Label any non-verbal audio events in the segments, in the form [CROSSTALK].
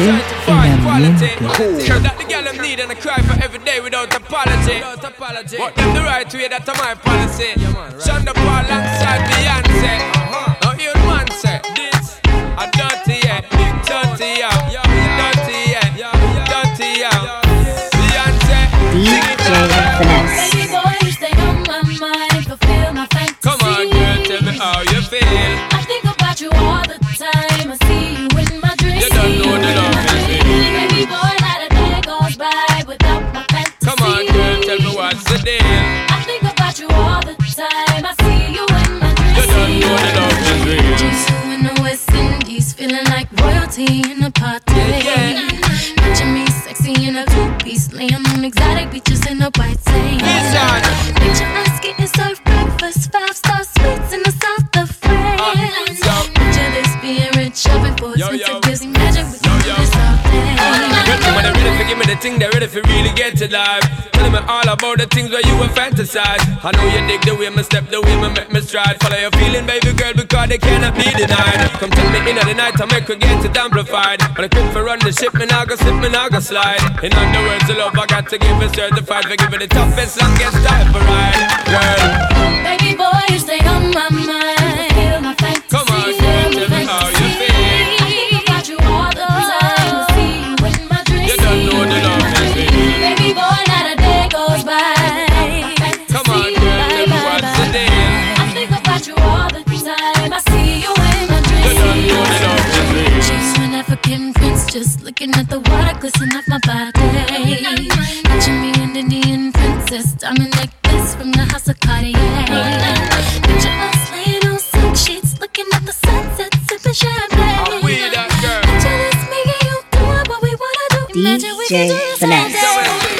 in ambiente. That the girl I'm need and I cry for every day without apology. What them the right way, that's my policy. Shonda Paul alongside Beyonce. Now you man say this, a dirty yeah, big dirty yeah, dirty yeah, dirty yeah. Beyonce, DJ Finesse. улыбается the thing, they ready for really get to life. Telling me all about the things where you were fantasize. I know you dig the way me step, the way me make me stride. Follow your feeling, baby girl, because they cannot be denied. Come tell me in the night, I make her get it amplified. When I quick for run the ship, me now go slip, me now go slide. In other words, the love I got to give is certified for giving the toughest, longest time for ride. Girl, Baby boy, you stay on my mind. An African prince, just looking at the water glisten off my body. Picture me an Indian princess, diamond necklace from the house of Cartier. Picture us laying on silk sheets, looking at the sunset, sipping champagne. I'm that girl. Picture this, me and you doing what we wanna do. Imagine we can do this all day.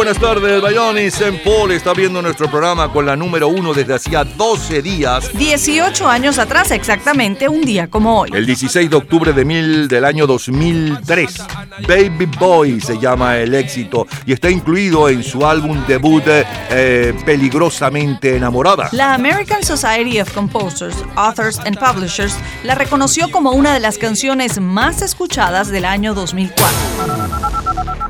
Buenas tardes, Bayonis. En Paul está viendo nuestro programa con la número uno desde hacía 12 días. 18 años atrás, exactamente un día como hoy. El 16 de octubre de mil, del año 2003. Baby Boy se llama el éxito y está incluido en su álbum debut eh, Peligrosamente Enamorada. La American Society of Composers, Authors and Publishers la reconoció como una de las canciones más escuchadas del año 2004.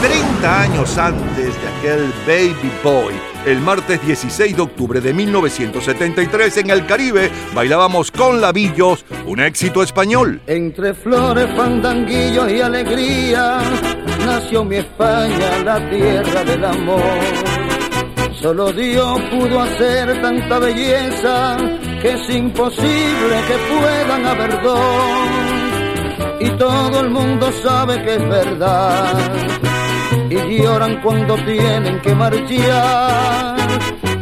30 años antes de aquel Baby Boy, el martes 16 de octubre de 1973 en el Caribe, bailábamos con Labillos, un éxito español. Entre flores, fandanguillos y alegría, nació mi España, la tierra del amor. Solo Dios pudo hacer tanta belleza que es imposible que puedan haber dos. Y todo el mundo sabe que es verdad. Y lloran cuando tienen que marchar.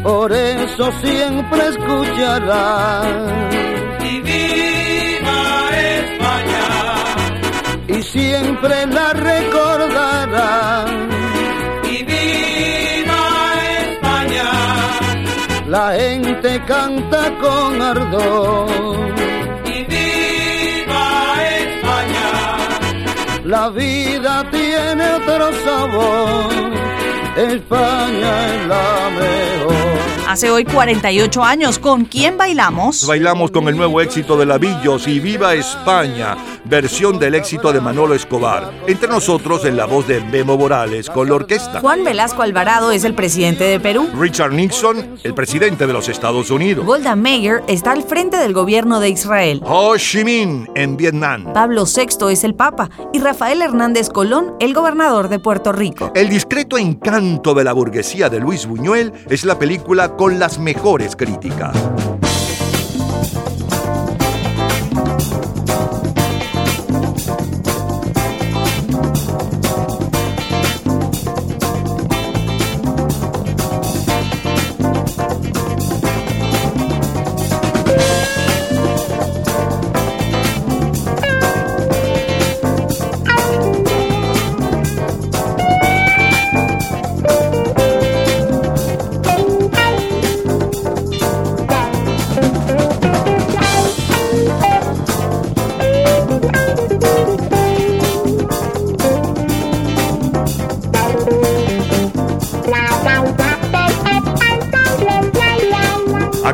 Por eso siempre escucharán. Y viva España. Y siempre la recordarán. Y viva España. La gente canta con ardor. La vida tiene otro sabor. España es la mejor. Hace hoy 48 años, ¿con quién bailamos? Bailamos con el nuevo éxito de Lavillos y Viva España, versión del éxito de Manolo Escobar. Entre nosotros en la voz de Memo Morales con la orquesta. Juan Velasco Alvarado es el presidente de Perú. Richard Nixon, el presidente de los Estados Unidos. Golda Meir está al frente del gobierno de Israel. Ho Chi Minh en Vietnam. Pablo VI es el Papa y Rafael Hernández Colón el gobernador de Puerto Rico. El discreto encanto de la burguesía de Luis Buñuel es la película con las mejores críticas.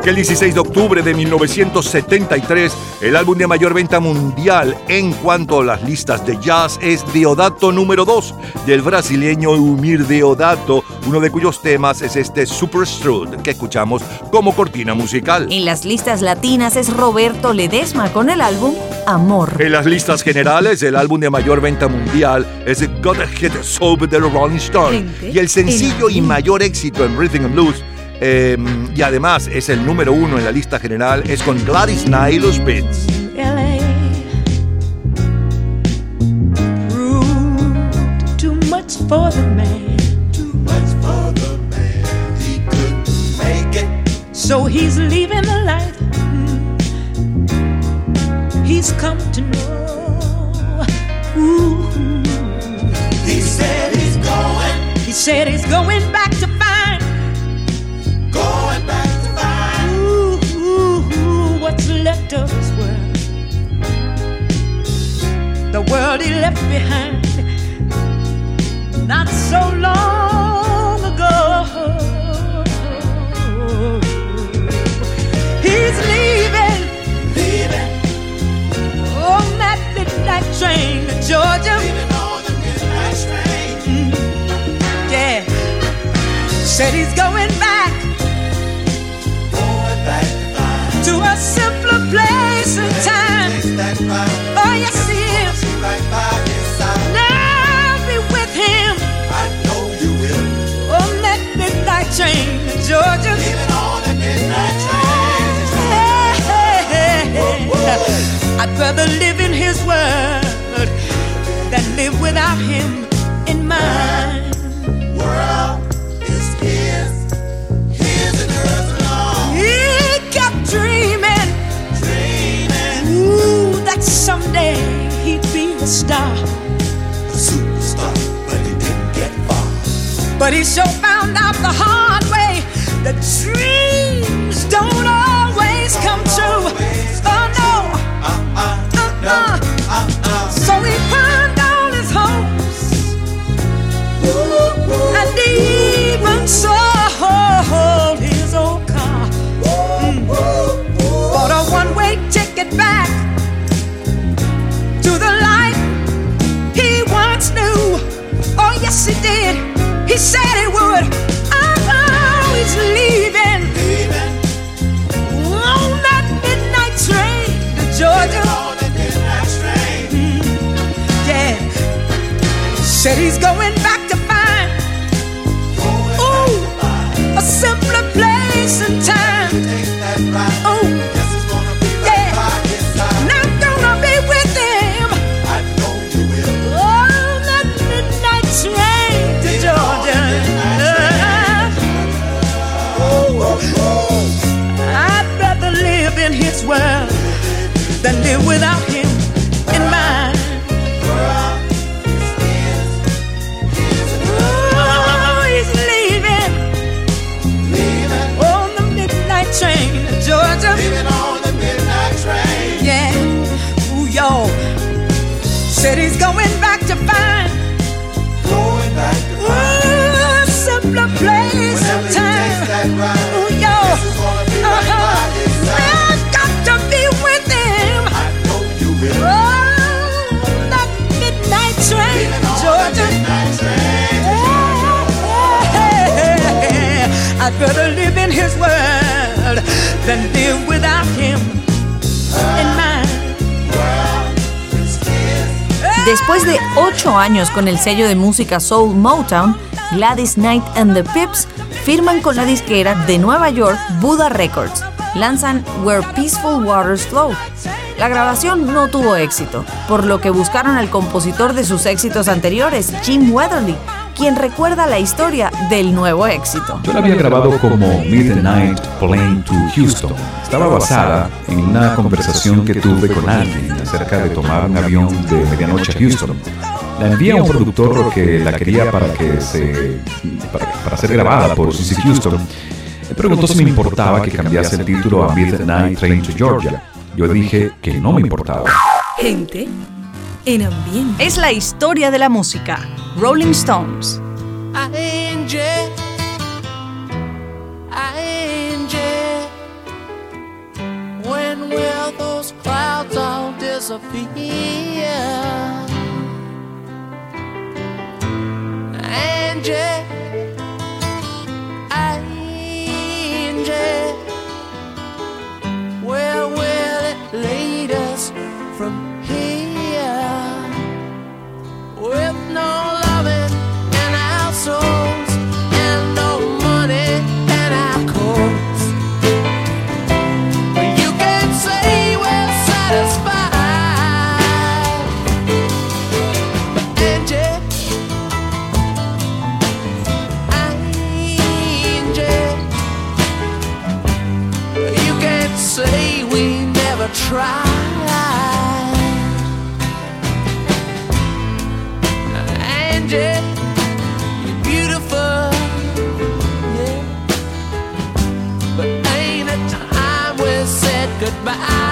Aquel 16 de octubre de 1973, el álbum de mayor venta mundial en cuanto a las listas de jazz es Deodato número 2 del brasileño Humir Deodato, uno de cuyos temas es este Super Strut que escuchamos como cortina musical. En las listas latinas es Roberto Ledesma con el álbum Amor. En las listas generales, el álbum de mayor venta mundial es Gotta Hit Soap de Rolling Stones y el sencillo y mayor éxito en Rhythm and Blues eh, y además es el número uno en la lista general, es con Gladys Knight y los Beats. Too much for the man. Too much for the man. He couldn't make it. So he's leaving the life he's come to know. Ooh. He said he's going. He said he's going back to left of? The world he left behind not so long ago. He's leaving, Leaving. on that midnight train to Georgia. Leaving on the midnight train. Mm. Yeah, said he's going back I'd rather live in his world than live without him in mine. World is his. His and hers alone. He kept dreaming, Dreaming. ooh, that someday he'd be a star. A superstar, but he didn't get far. But he sure found out the hard way that dreams don't always come Going back to find, ooh, a simpler place and time. Oh, gonna be with him. Oh, that midnight train to Georgia. I'd rather live in his world than live without. Without him. Después de ocho años con el sello de música Soul Motown, Gladys Knight and the Pips firman con la disquera de Nueva York Buddha Records. Lanzan Where Peaceful Waters Flow. La grabación no tuvo éxito, por lo que buscaron al compositor de sus éxitos anteriores, Jim Weatherly, quien recuerda la historia del nuevo éxito. Yo la había grabado como Midnight Plane to Houston. Estaba basada en una conversación que tuve con alguien acerca de tomar un avión de medianoche a Houston. La envié a un productor que la quería para que se para, para ser grabada por Susie Houston. Me preguntó si me importaba que cambiase el título a Midnight Train to Georgia. Yo dije que no me importaba. Gente en ambiente. Es la historia de la música. Rolling Stones. Angie, Angie, when will those clouds all disappear? Angie, tried. Angie, you're beautiful, yeah. But ain't it time we said goodbye?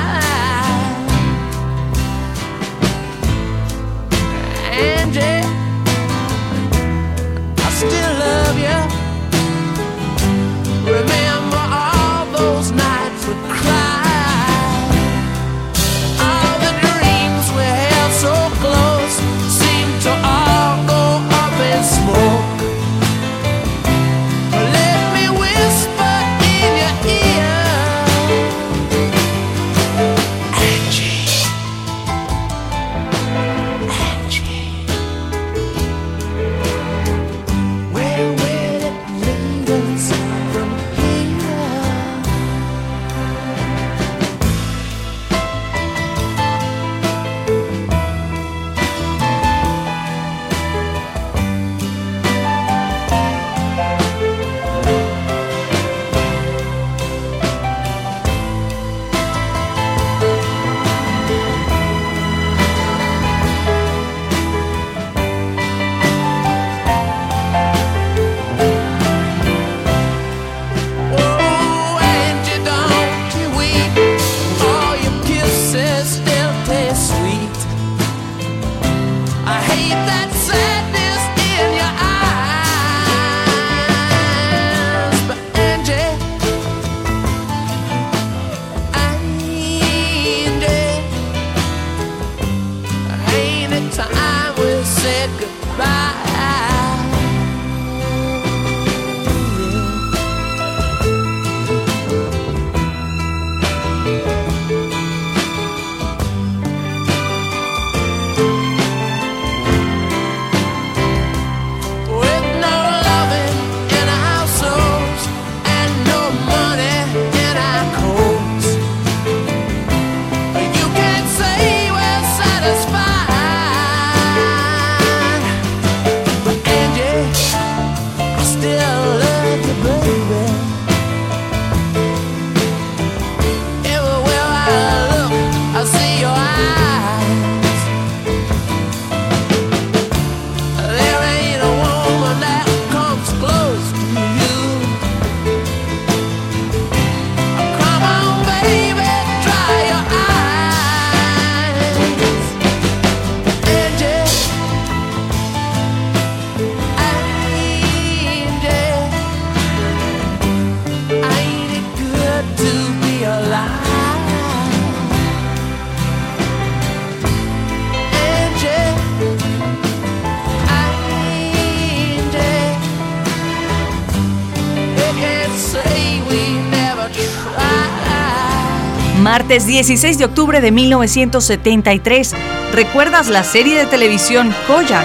Martes 16 de octubre de 1973. ¿Recuerdas la serie de televisión Kojak?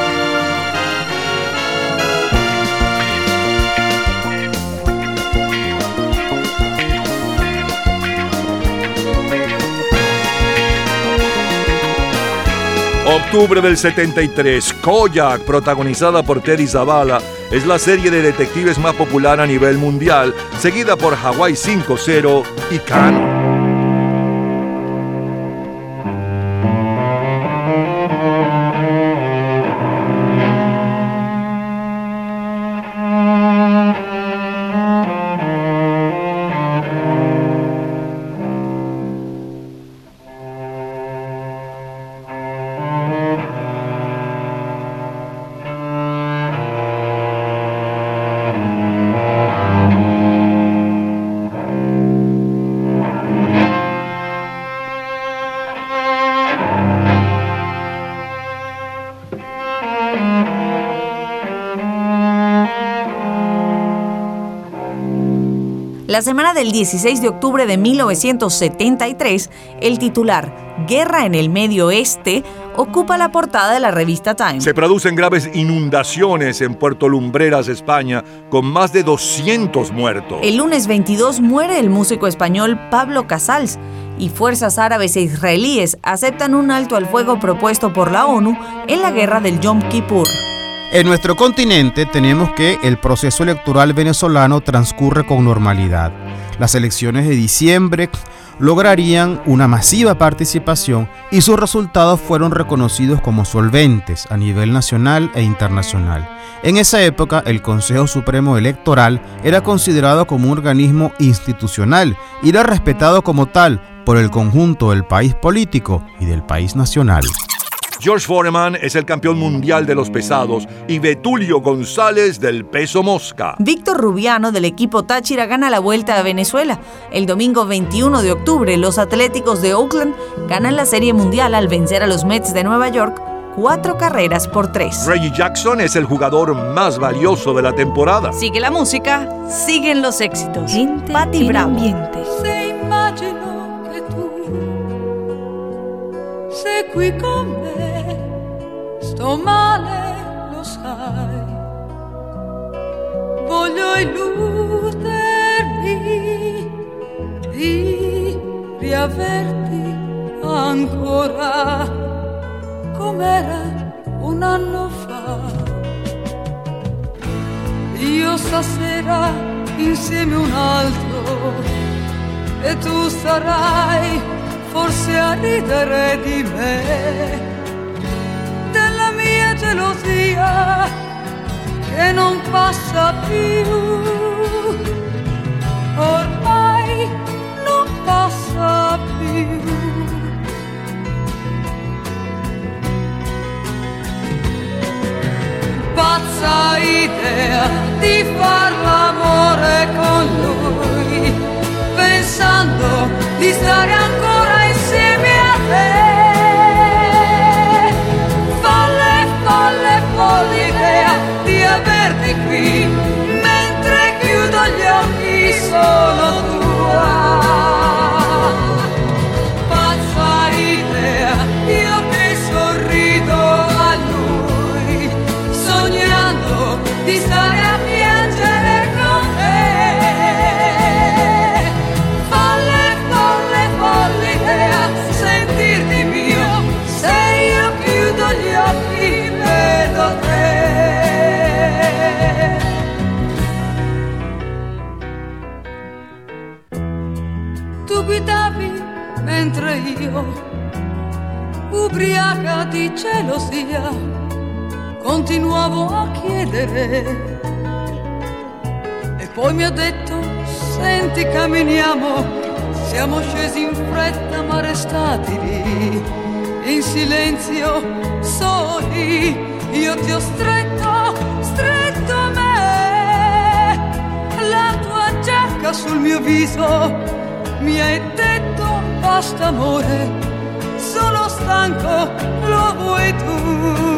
Octubre del 73, Koyak, protagonizada por Terry Zavala, es la serie de detectives más popular a nivel mundial, seguida por Hawaii 5-0 y Kano. La semana del 16 de octubre de 1973, el titular Guerra en el Medio Oeste ocupa la portada de la revista Time. Se producen graves inundaciones en Puerto Lumbreras, España, con más de 200 muertos. El lunes 22 muere el músico español Pablo Casals y fuerzas árabes e israelíes aceptan un alto al fuego propuesto por la ONU en la guerra del Yom Kippur. En nuestro continente tenemos que el proceso electoral venezolano transcurre con normalidad. Las elecciones de diciembre lograrían una masiva participación y sus resultados fueron reconocidos como solventes a nivel nacional e internacional. En esa época, el Consejo Supremo Electoral era considerado como un organismo institucional y era respetado como tal por el conjunto del país político y del país nacional. George Foreman es el campeón mundial de los pesados y Betulio González del peso mosca. Víctor Rubiano del equipo Táchira gana la vuelta a Venezuela. El domingo 21 de octubre, los Atléticos de Oakland ganan la Serie Mundial al vencer a los Mets de Nueva York cuatro carreras por tres. Reggie Jackson es el jugador más valioso de la temporada. Sigue la música, siguen los éxitos. Gente en Bravo. ambiente. Se tu sei qui con me, sto male, lo sai. Voglio illudermi di riaverti ancora com'era un anno fa. Io stasera insieme un altro e tu sarai forse a ridere di me, gelosia che non passa più, ormai non passa più. Pazza idea di far l'amore con lui pensando di stare ancora so no mentre io, ubriaca di gelosia, continuavo a chiedere. E poi mi ha detto, senti camminiamo, siamo scesi in fretta ma restati lì, in silenzio, soli, io ti ho stretto, stretto a me, la tua giacca sul mio viso, mi hai detto basta amore, sono stanco, lo vuoi tu.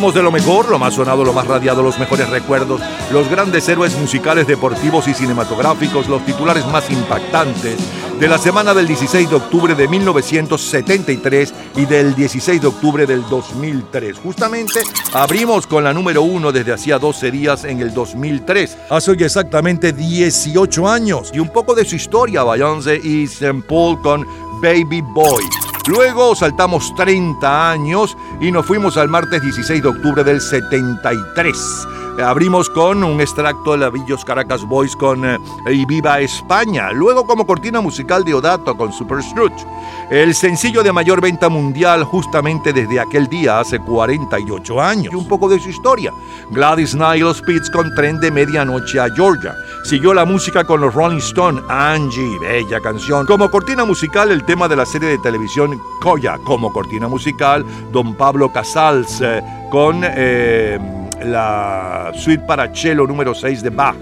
De lo mejor, lo más sonado, lo más radiado, los mejores recuerdos, los grandes héroes musicales, deportivos y cinematográficos, los titulares más impactantes de la semana del 16 de octubre de 1973 y del 16 de octubre del 2003. Justamente abrimos con la número uno desde hacía 12 días en el 2003, hace hoy exactamente 18 años, y un poco de su historia, Beyoncé y St. Paul con Baby Boy. Luego saltamos 30 años y nos fuimos al martes 16 de octubre del 73. Abrimos con un extracto de la Villos Caracas Boys con eh, Y Viva España. Luego como cortina musical de Odato con Super Scrooge. El sencillo de mayor venta mundial justamente desde aquel día, hace 48 años. Y un poco de su historia. Gladys los Pits con Tren de Medianoche a Georgia. Siguió la música con los Rolling Stone, Angie, bella canción. Como cortina musical, el tema de la serie de televisión Coya. Como cortina musical, Don Pablo Casals eh, con eh, la suite para cello número 6 de Bach.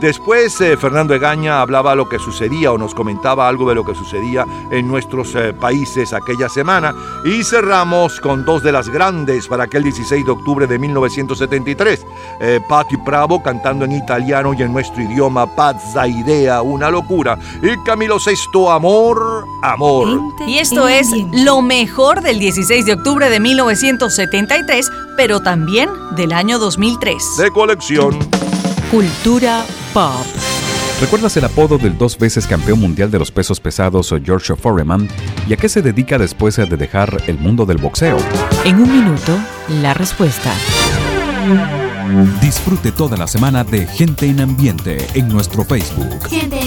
Después eh, Fernando Egaña hablaba lo que sucedía o nos comentaba algo de lo que sucedía en nuestros eh, países aquella semana y cerramos con dos de las grandes para aquel 16 de octubre de 1973. Eh, Patti Bravo cantando en italiano y en nuestro idioma Pazza Idea, una locura. Y Camilo Sesto, Amor, Amor. Y esto es lo mejor del 16 de octubre de 1973, pero también del año 2003. De colección. Cultura pop. ¿Recuerdas el apodo del dos veces campeón mundial de los pesos pesados George Foreman y a qué se dedica después de dejar el mundo del boxeo? En un minuto, la respuesta. Disfrute toda la semana de Gente en Ambiente en nuestro Facebook. Gente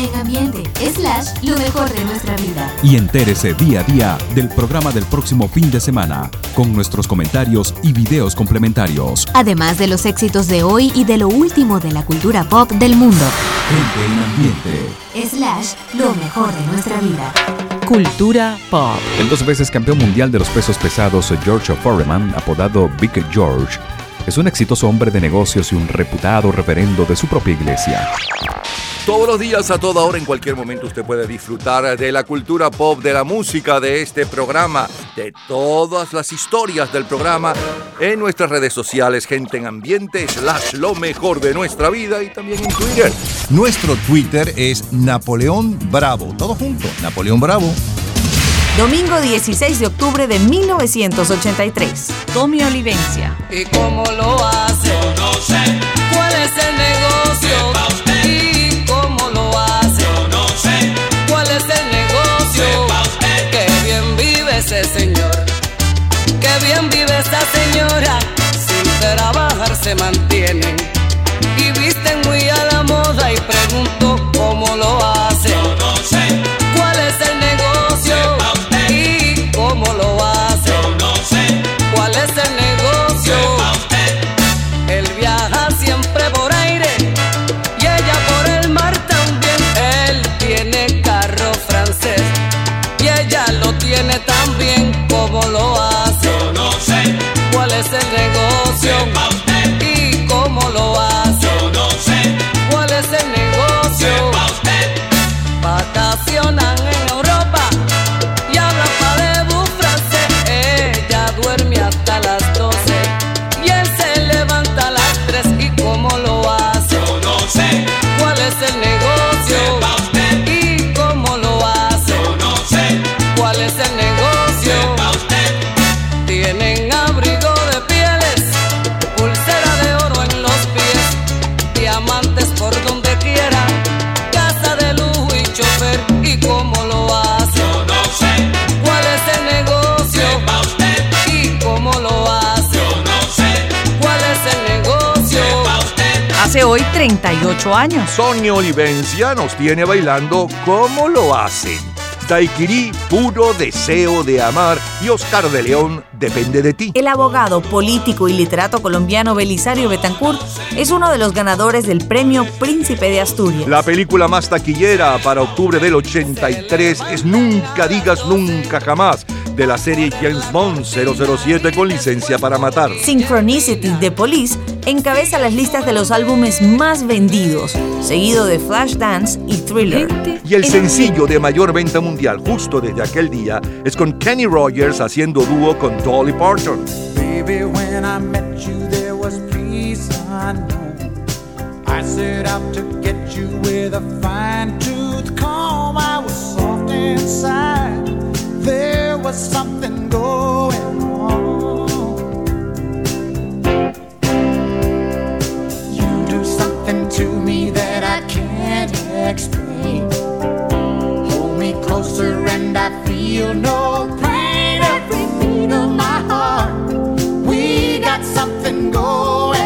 lo mejor de nuestra vida. Y entérese día a día del programa del próximo fin de semana, con nuestros comentarios y videos complementarios. Además de los éxitos de hoy y de lo último de la cultura pop del mundo. Gente en ambiente. Slash lo mejor de nuestra vida. Cultura pop. El dos veces campeón mundial de los pesos pesados George Foreman, apodado Big George, es un exitoso hombre de negocios y un reputado referendo de su propia iglesia. Todos los días, a toda hora, en cualquier momento, usted puede disfrutar de la cultura pop, de la música, de este programa, de todas las historias del programa en nuestras redes sociales, gente en ambiente, slash lo mejor de nuestra vida y también en Twitter. Nuestro Twitter es Napoleón Bravo. Todo junto, Napoleón Bravo. Domingo 16 de octubre de 1983. Tommy Olivencia. ¿Y cómo lo hace? No sé, ¿Cuál es el negocio? Esta señora. Sin trabajar se mantienen. Hace hoy 38 años. Sonia Olivencia nos tiene bailando ¿Cómo lo hacen? Daiquiri, puro deseo de amar y Oscar de León, depende de ti. El abogado, político y literato colombiano Belisario Betancourt es uno de los ganadores del premio Príncipe de Asturias. La película más taquillera para octubre del 83 es Nunca digas nunca jamás, de la serie James Bond 007 con licencia para matar. Synchronicity de Police encabeza las listas de los álbumes más vendidos, seguido de Flashdance y Thriller. Y el sencillo de mayor venta mundial justo desde aquel día es con Kenny Rogers haciendo dúo con Dolly Parton. Baby, when I met you, there was peace unknown. I set out to get you with a fine tooth comb. I was soft inside. There was something going on. You do something to me that I can't explain. Hold me closer and I feel no pain. Every beat of my heart, we got something going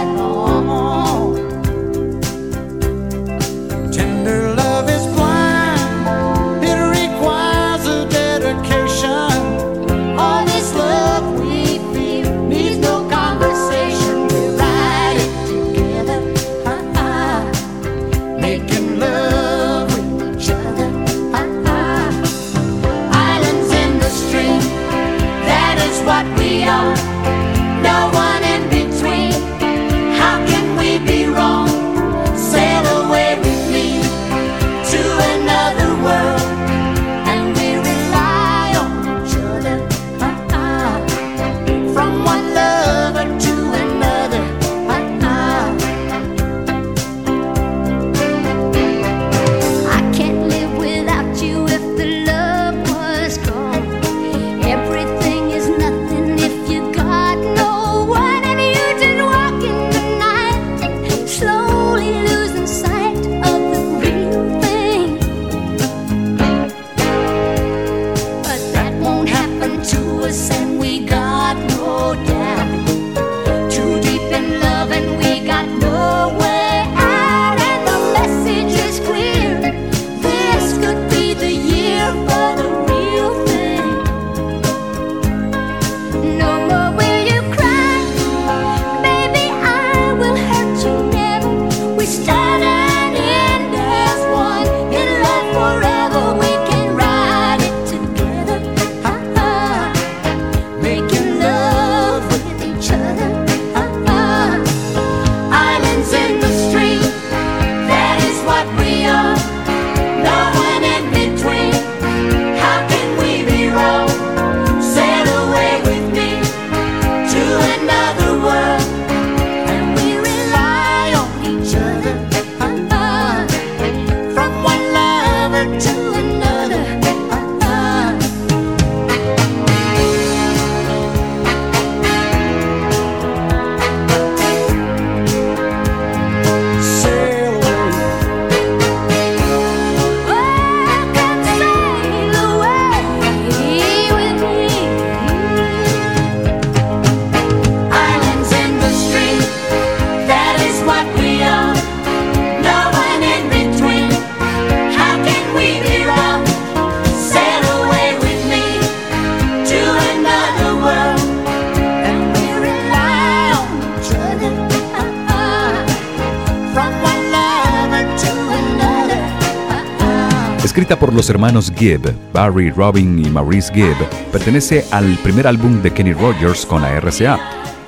hermanos Gibb, Barry, Robin y Maurice Gibb, pertenece al primer álbum de Kenny Rogers con la RCA.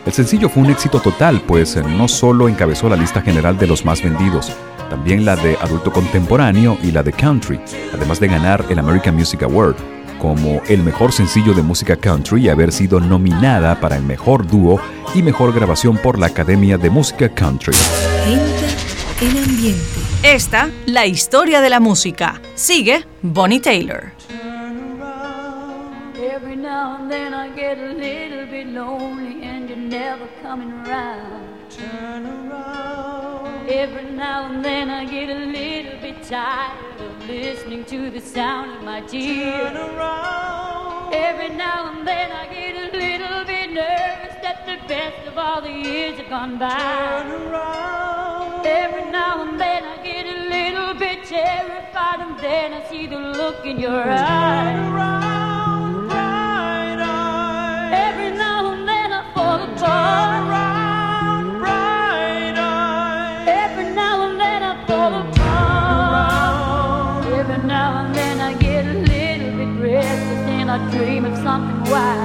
El sencillo fue un éxito total, pues no solo encabezó la lista general de los más vendidos, también la de adulto contemporáneo y la de country, además de ganar el American Music Award como el mejor sencillo de música country y haber sido nominada para el mejor dúo y mejor grabación por la Academia de Música Country. Esta, la historia de la música. Sigue Bonnie Taylor. Every now and then I get a little bit lonely and you're never coming around. Turn around. Every now and then I get a little bit tired of listening to the sound of my tears. Turn around. Every now and then I get a little bit nervous that the best of all the years have gone by. Then I see the look in your eyes. Every now and then I fall apart. Every now and then I fall apart. Every now and then I get a little bit restless and I dream of something wild.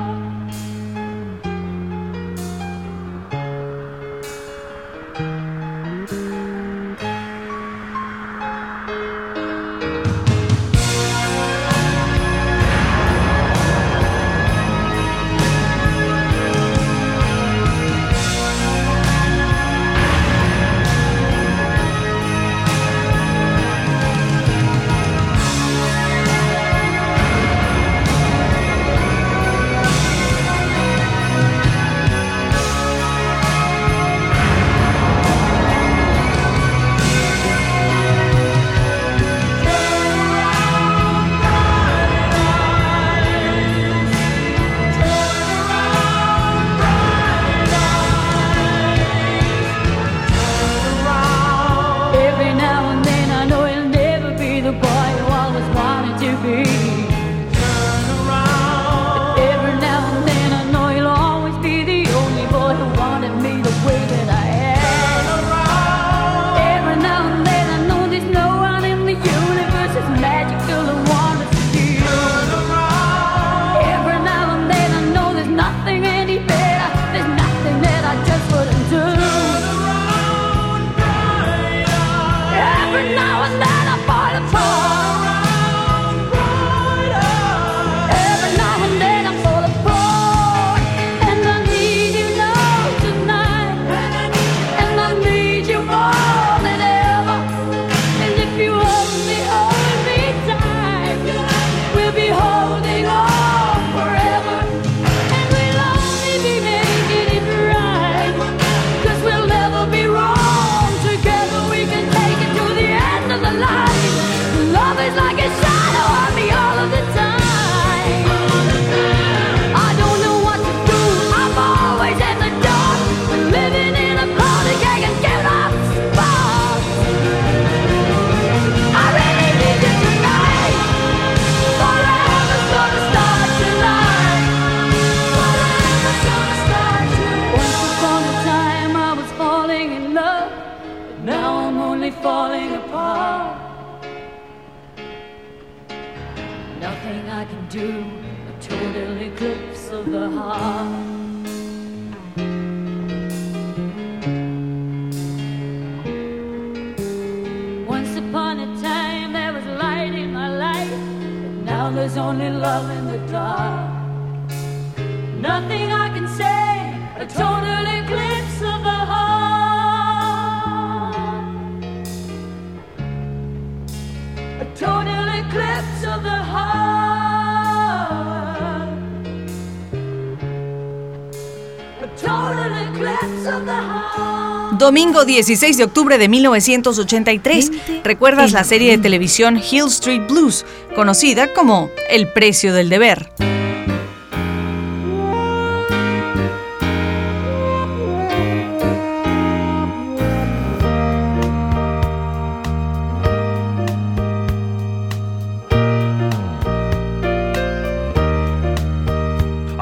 Domingo 16 de octubre de 1983. ¿Recuerdas la serie de televisión Hill Street Blues, conocida como El precio del deber?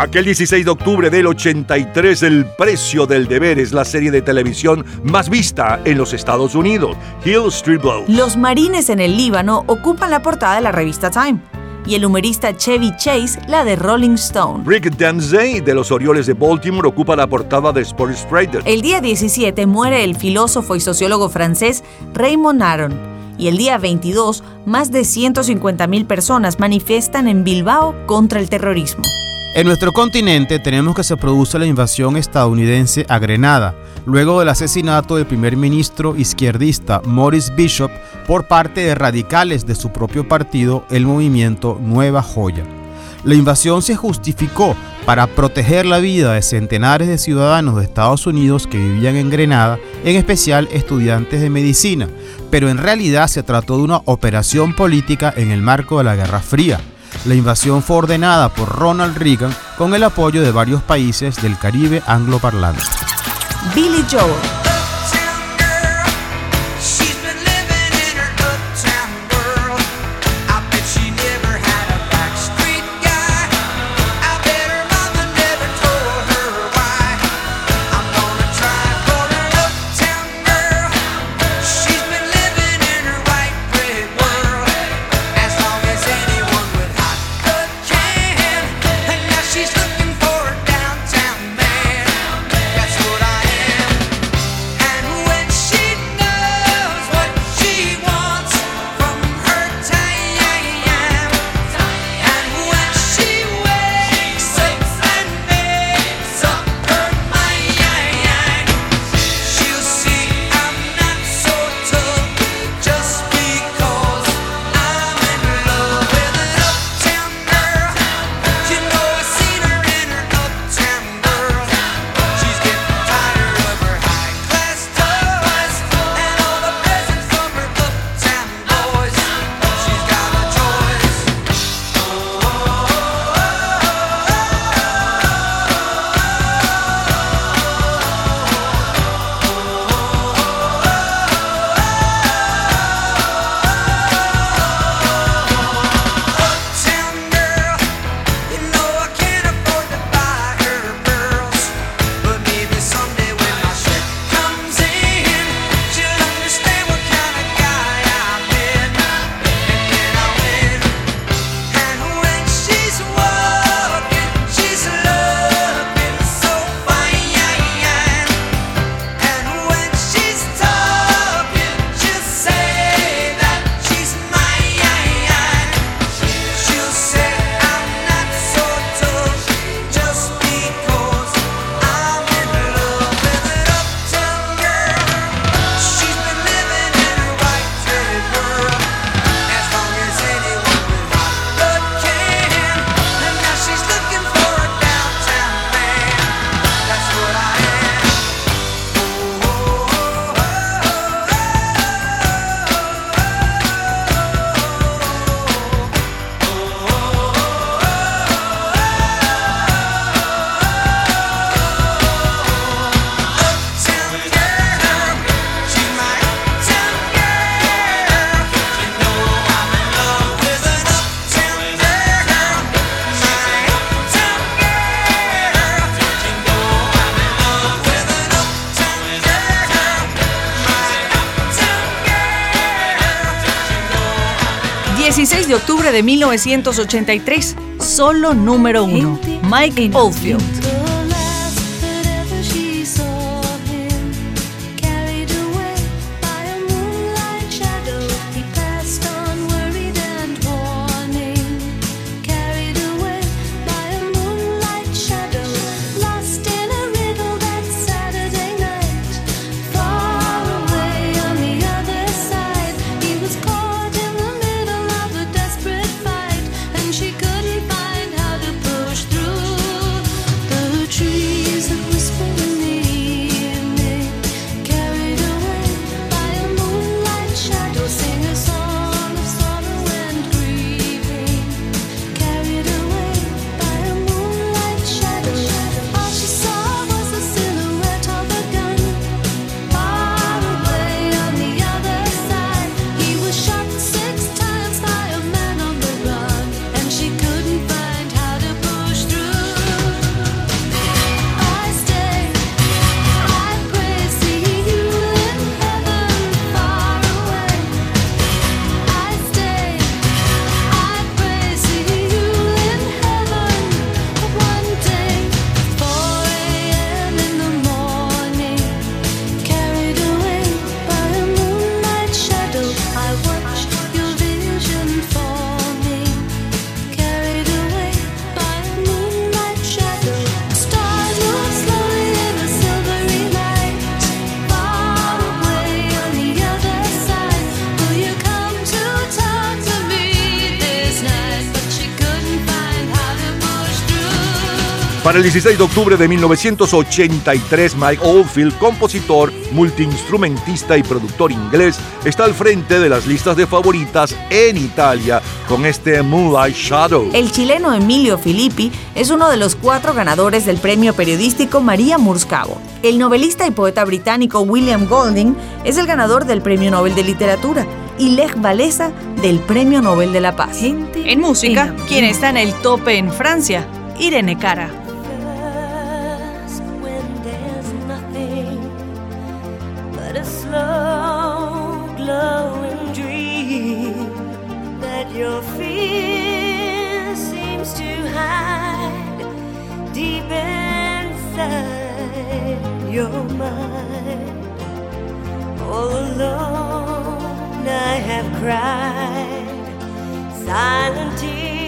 Aquel 16 de octubre del 83, El precio del deber es la serie de televisión más vista en los Estados Unidos, Hill Street Blues. Los marines en el Líbano ocupan la portada de la revista Time y el humorista Chevy Chase la de Rolling Stone. Rick Dempsey de los Orioles de Baltimore ocupa la portada de Sports Illustrated. El día 17 muere el filósofo y sociólogo francés Raymond Aron. Y el día 22, más de 150.000 personas manifiestan en Bilbao contra el terrorismo. En nuestro continente tenemos que se produce la invasión estadounidense a Grenada, luego del asesinato del primer ministro izquierdista Morris Bishop por parte de radicales de su propio partido, el movimiento Nueva Joya. La invasión se justificó para proteger la vida de centenares de ciudadanos de Estados Unidos que vivían en Grenada, en especial estudiantes de medicina, pero en realidad se trató de una operación política en el marco de la Guerra Fría. La invasión fue ordenada por Ronald Reagan con el apoyo de varios países del Caribe angloparlante. Billy Joel. de 1983, solo número uno, Mike Oldfield. el 16 de octubre de 1983, Mike Oldfield, compositor, multiinstrumentista y productor inglés, está al frente de las listas de favoritas en Italia con este Moonlight Shadow. El chileno Emilio Filippi es uno de los cuatro ganadores del premio periodístico María Murskavo. El novelista y poeta británico William Golding es el ganador del Premio Nobel de Literatura y Lech Walesa del Premio Nobel de la Paz. En música, quien está en el tope en Francia, Irene Cara. you're mine. All alone I have cried silent tears.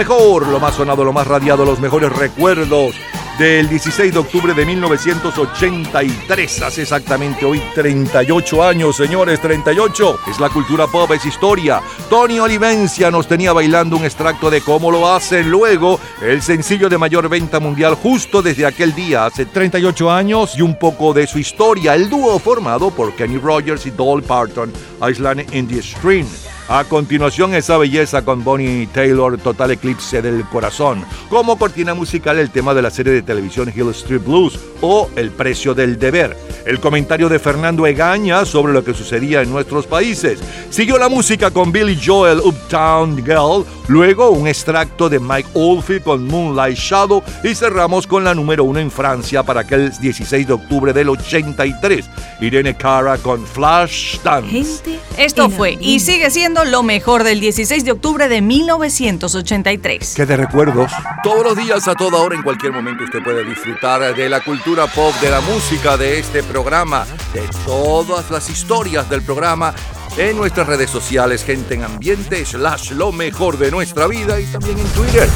Mejor, lo más sonado, lo más radiado, los mejores recuerdos del 16 de octubre de 1983. Hace exactamente hoy 38 años, señores, 38. Es la cultura pop, es historia. Tony Olivencia nos tenía bailando un extracto de cómo lo hacen luego el sencillo de mayor venta mundial justo desde aquel día, hace 38 años, y un poco de su historia. El dúo formado por Kenny Rogers y Dolly Parton, Island in the Stream. A continuación, esa belleza con Bonnie Taylor, Total Eclipse del Corazón. Como cortina musical, el tema de la serie de televisión Hill Street Blues o El precio del deber. El comentario de Fernando Egaña sobre lo que sucedía en nuestros países. Siguió la música con Billy Joel, Uptown Girl. Luego, un extracto de Mike Oldfield con Moonlight Shadow. Y cerramos con la número uno en Francia para aquel 16 de octubre del 83. Irene Cara con Flash Dance. Esto fue y sigue siendo lo mejor del 16 de octubre de 1983. ¿Qué de recuerdos? Todos los días, a toda hora, en cualquier momento, usted puede disfrutar de la cultura pop, de la música, de este programa, de todas las historias del programa en nuestras redes sociales, gente en ambiente, slash lo mejor de nuestra vida y también en Twitter.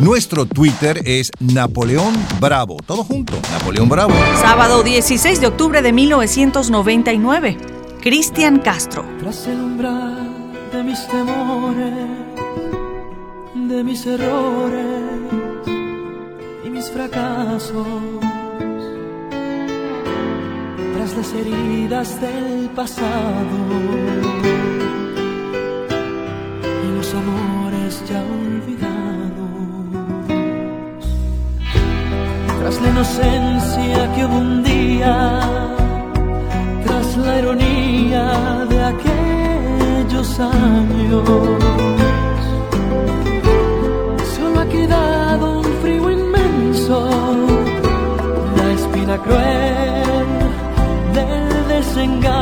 Nuestro Twitter es Napoleón Bravo. Todo junto, Napoleón Bravo. Sábado 16 de octubre de 1999. Cristian Castro. Tras el umbral de mis temores, de mis errores y mis fracasos, tras las heridas del pasado y los amores ya olvidados, tras la inocencia que hubo un día tras la ironía de aquellos años. Solo ha quedado un frío inmenso, la espina cruel del desengaño.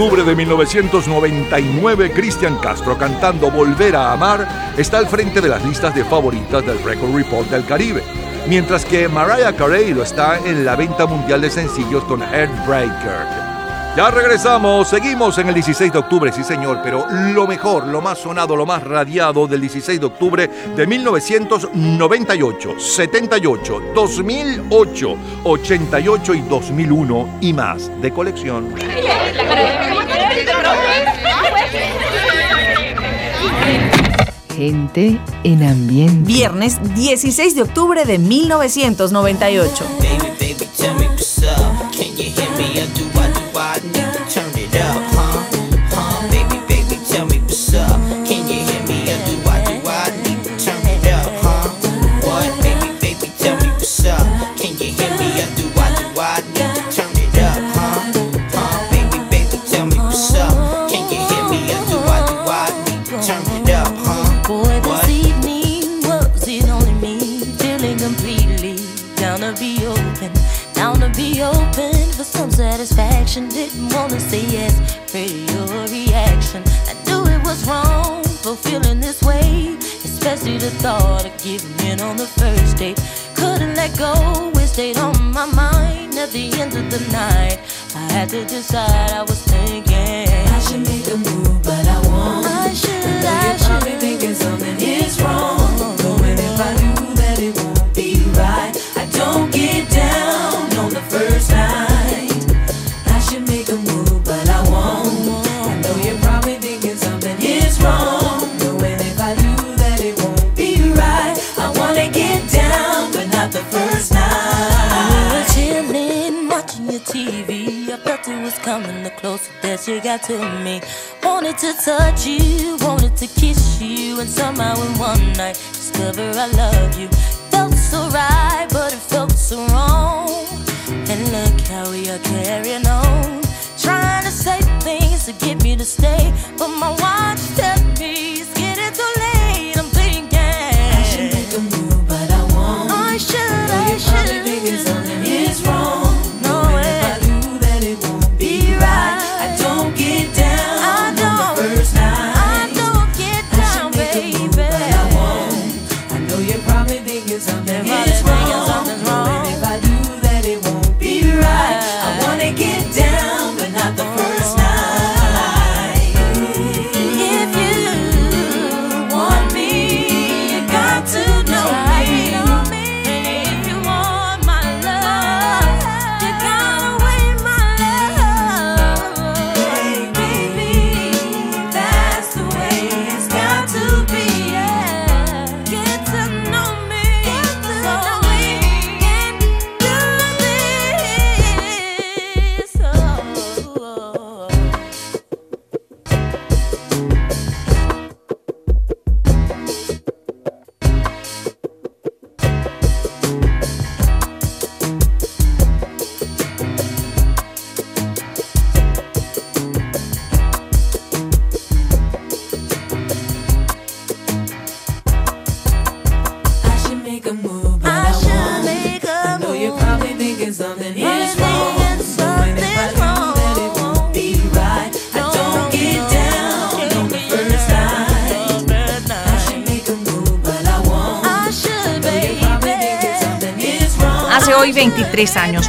Octubre de 1999, Cristian Castro cantando Volver a Amar está al frente de las listas de favoritas del Record Report del Caribe, mientras que Mariah Carey lo está en la venta mundial de sencillos con Heartbreaker. Ya regresamos, seguimos en el 16 de octubre, sí señor, pero lo mejor, lo más sonado, lo más radiado del 16 de octubre de 1998, 78, 2008, 88 y 2001 y más de colección. Gente en ambiente. Viernes 16 de octubre de 1998. To touch you, wanted to kiss you, and somehow in one night discover I love you. Felt so right, but it felt so wrong. And look how we are carrying on. Trying to say things to get me to stay, but my watch tells me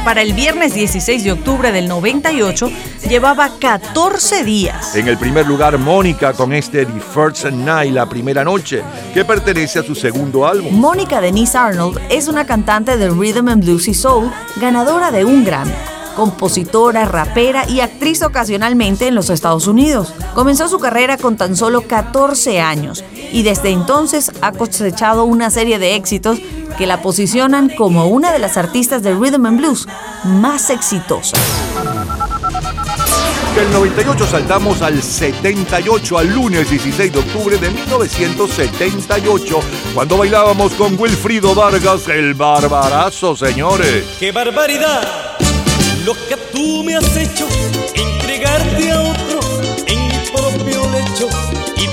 para el viernes 16 de octubre del 98, llevaba 14 días. En el primer lugar, Mónica con este The First Night, la primera noche, que pertenece a su segundo álbum. Mónica Denise Arnold es una cantante de rhythm and blues y soul, ganadora de un Grammy, compositora, rapera y actriz ocasionalmente en los Estados Unidos. Comenzó su carrera con tan solo 14 años y desde entonces ha cosechado una serie de éxitos que la posicionan como una de las artistas de rhythm and blues más exitosas. Del 98 saltamos al 78, al lunes 16 de octubre de 1978, cuando bailábamos con Wilfrido Vargas, el barbarazo, señores. ¡Qué barbaridad! Lo que tú me has hecho, entregarte a otro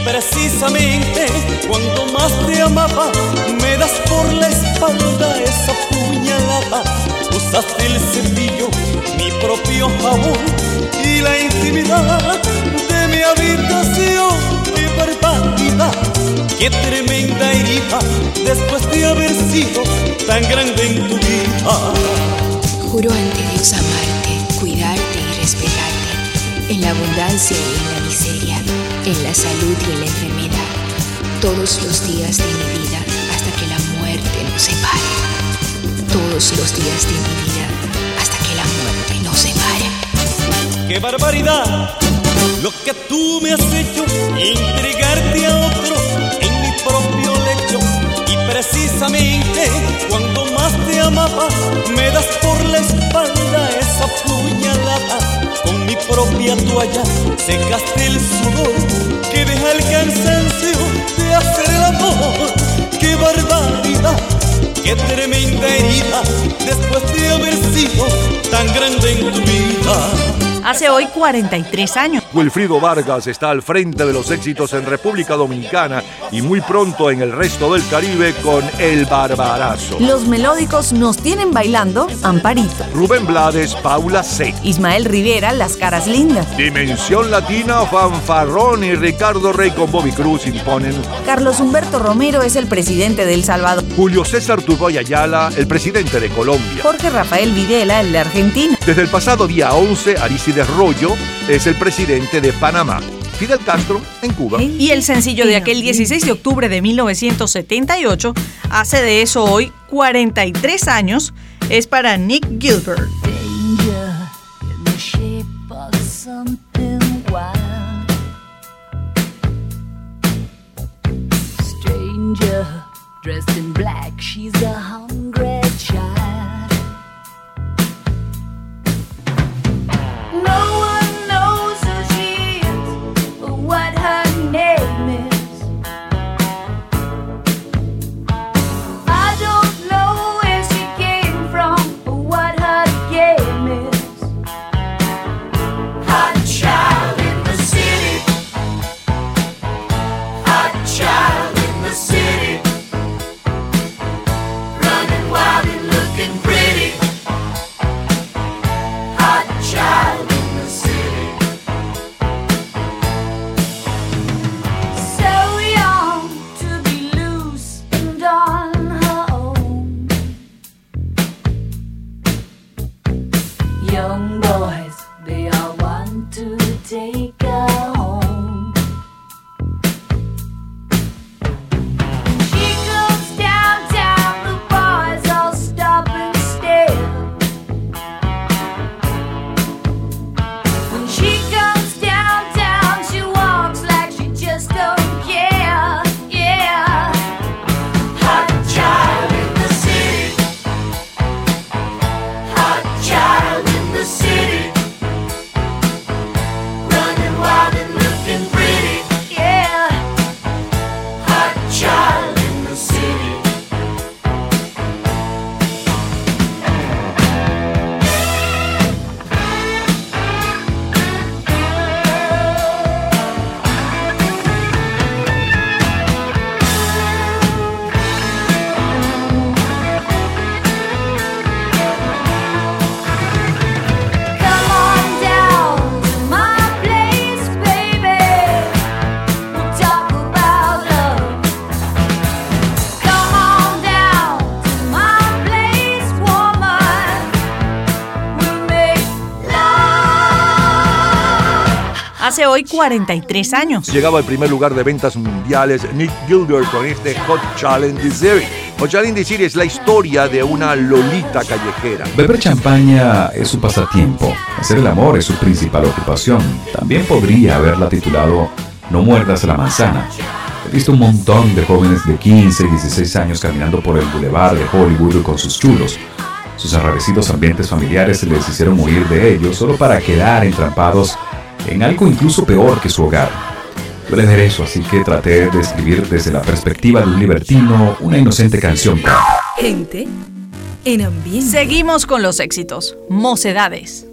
precisamente cuando más te amaba, me das por la espalda esa puñalada. Usaste el cepillo, mi propio jabón, y la intimidad de mi habitación. ¡Qué barbaridad! ¡Qué tremenda herida después de haber sido tan grande en tu vida! Juro ante Dios amarte, cuidarte y respetarte, en la abundancia y en la miseria, en la salud y en la enfermedad, todos los días de mi vida hasta que la muerte nos separe. Todos los días de mi vida hasta que la muerte nos separe. ¡Qué barbaridad! Lo que tú me has hecho, entregarte a otro en mi propio lecho. Y precisamente cuando más te amaba, me das por la espalda esa puñalada. Con mi propia toalla secaste el sudor que deja el cansancio de hacer el amor. ¡Qué barbaridad! ¡Qué tremenda herida después de haber sido tan grande en tu vida! Hace hoy 43 años. Wilfrido Vargas está al frente de los éxitos en República Dominicana y muy pronto en el resto del Caribe con El Barbarazo. Los melódicos nos tienen bailando Amparito. Rubén Blades, Paula C. Ismael Rivera, Las Caras Lindas. Dimensión Latina, Fanfarrón y Ricardo Rey con Bobby Cruz imponen. Carlos Humberto Romero es el presidente de El Salvador. Julio César Turboy Ayala, el presidente de Colombia. Jorge Rafael Videla, el de Argentina. Desde el pasado día 11, Aricides Rollo es el presidente de Panamá. Fidel Castro en Cuba. Y el sencillo de aquel 16 de octubre de 1978 hace de eso hoy 43 años. Es para Nick Gilbert. Stranger dressed in black, she's a Hace hoy 43 años. Llegaba al primer lugar de ventas mundiales Nick Gilbert con este Hot Challenge Series. Hot Challenge Series es la historia de una lolita callejera. Beber champaña es su pasatiempo. Hacer el amor es su principal ocupación. También podría haberla titulado No muerdas la manzana. He visto un montón de jóvenes de 15 y 16 años caminando por el boulevard de Hollywood con sus chulos. Sus enrarecidos ambientes familiares les hicieron huir de ellos solo para quedar entrampados en algo incluso peor que su hogar. Duele ver eso, así que traté de escribir desde la perspectiva de un libertino una inocente canción. Gente en ambiente. Seguimos con los éxitos. Mocedades.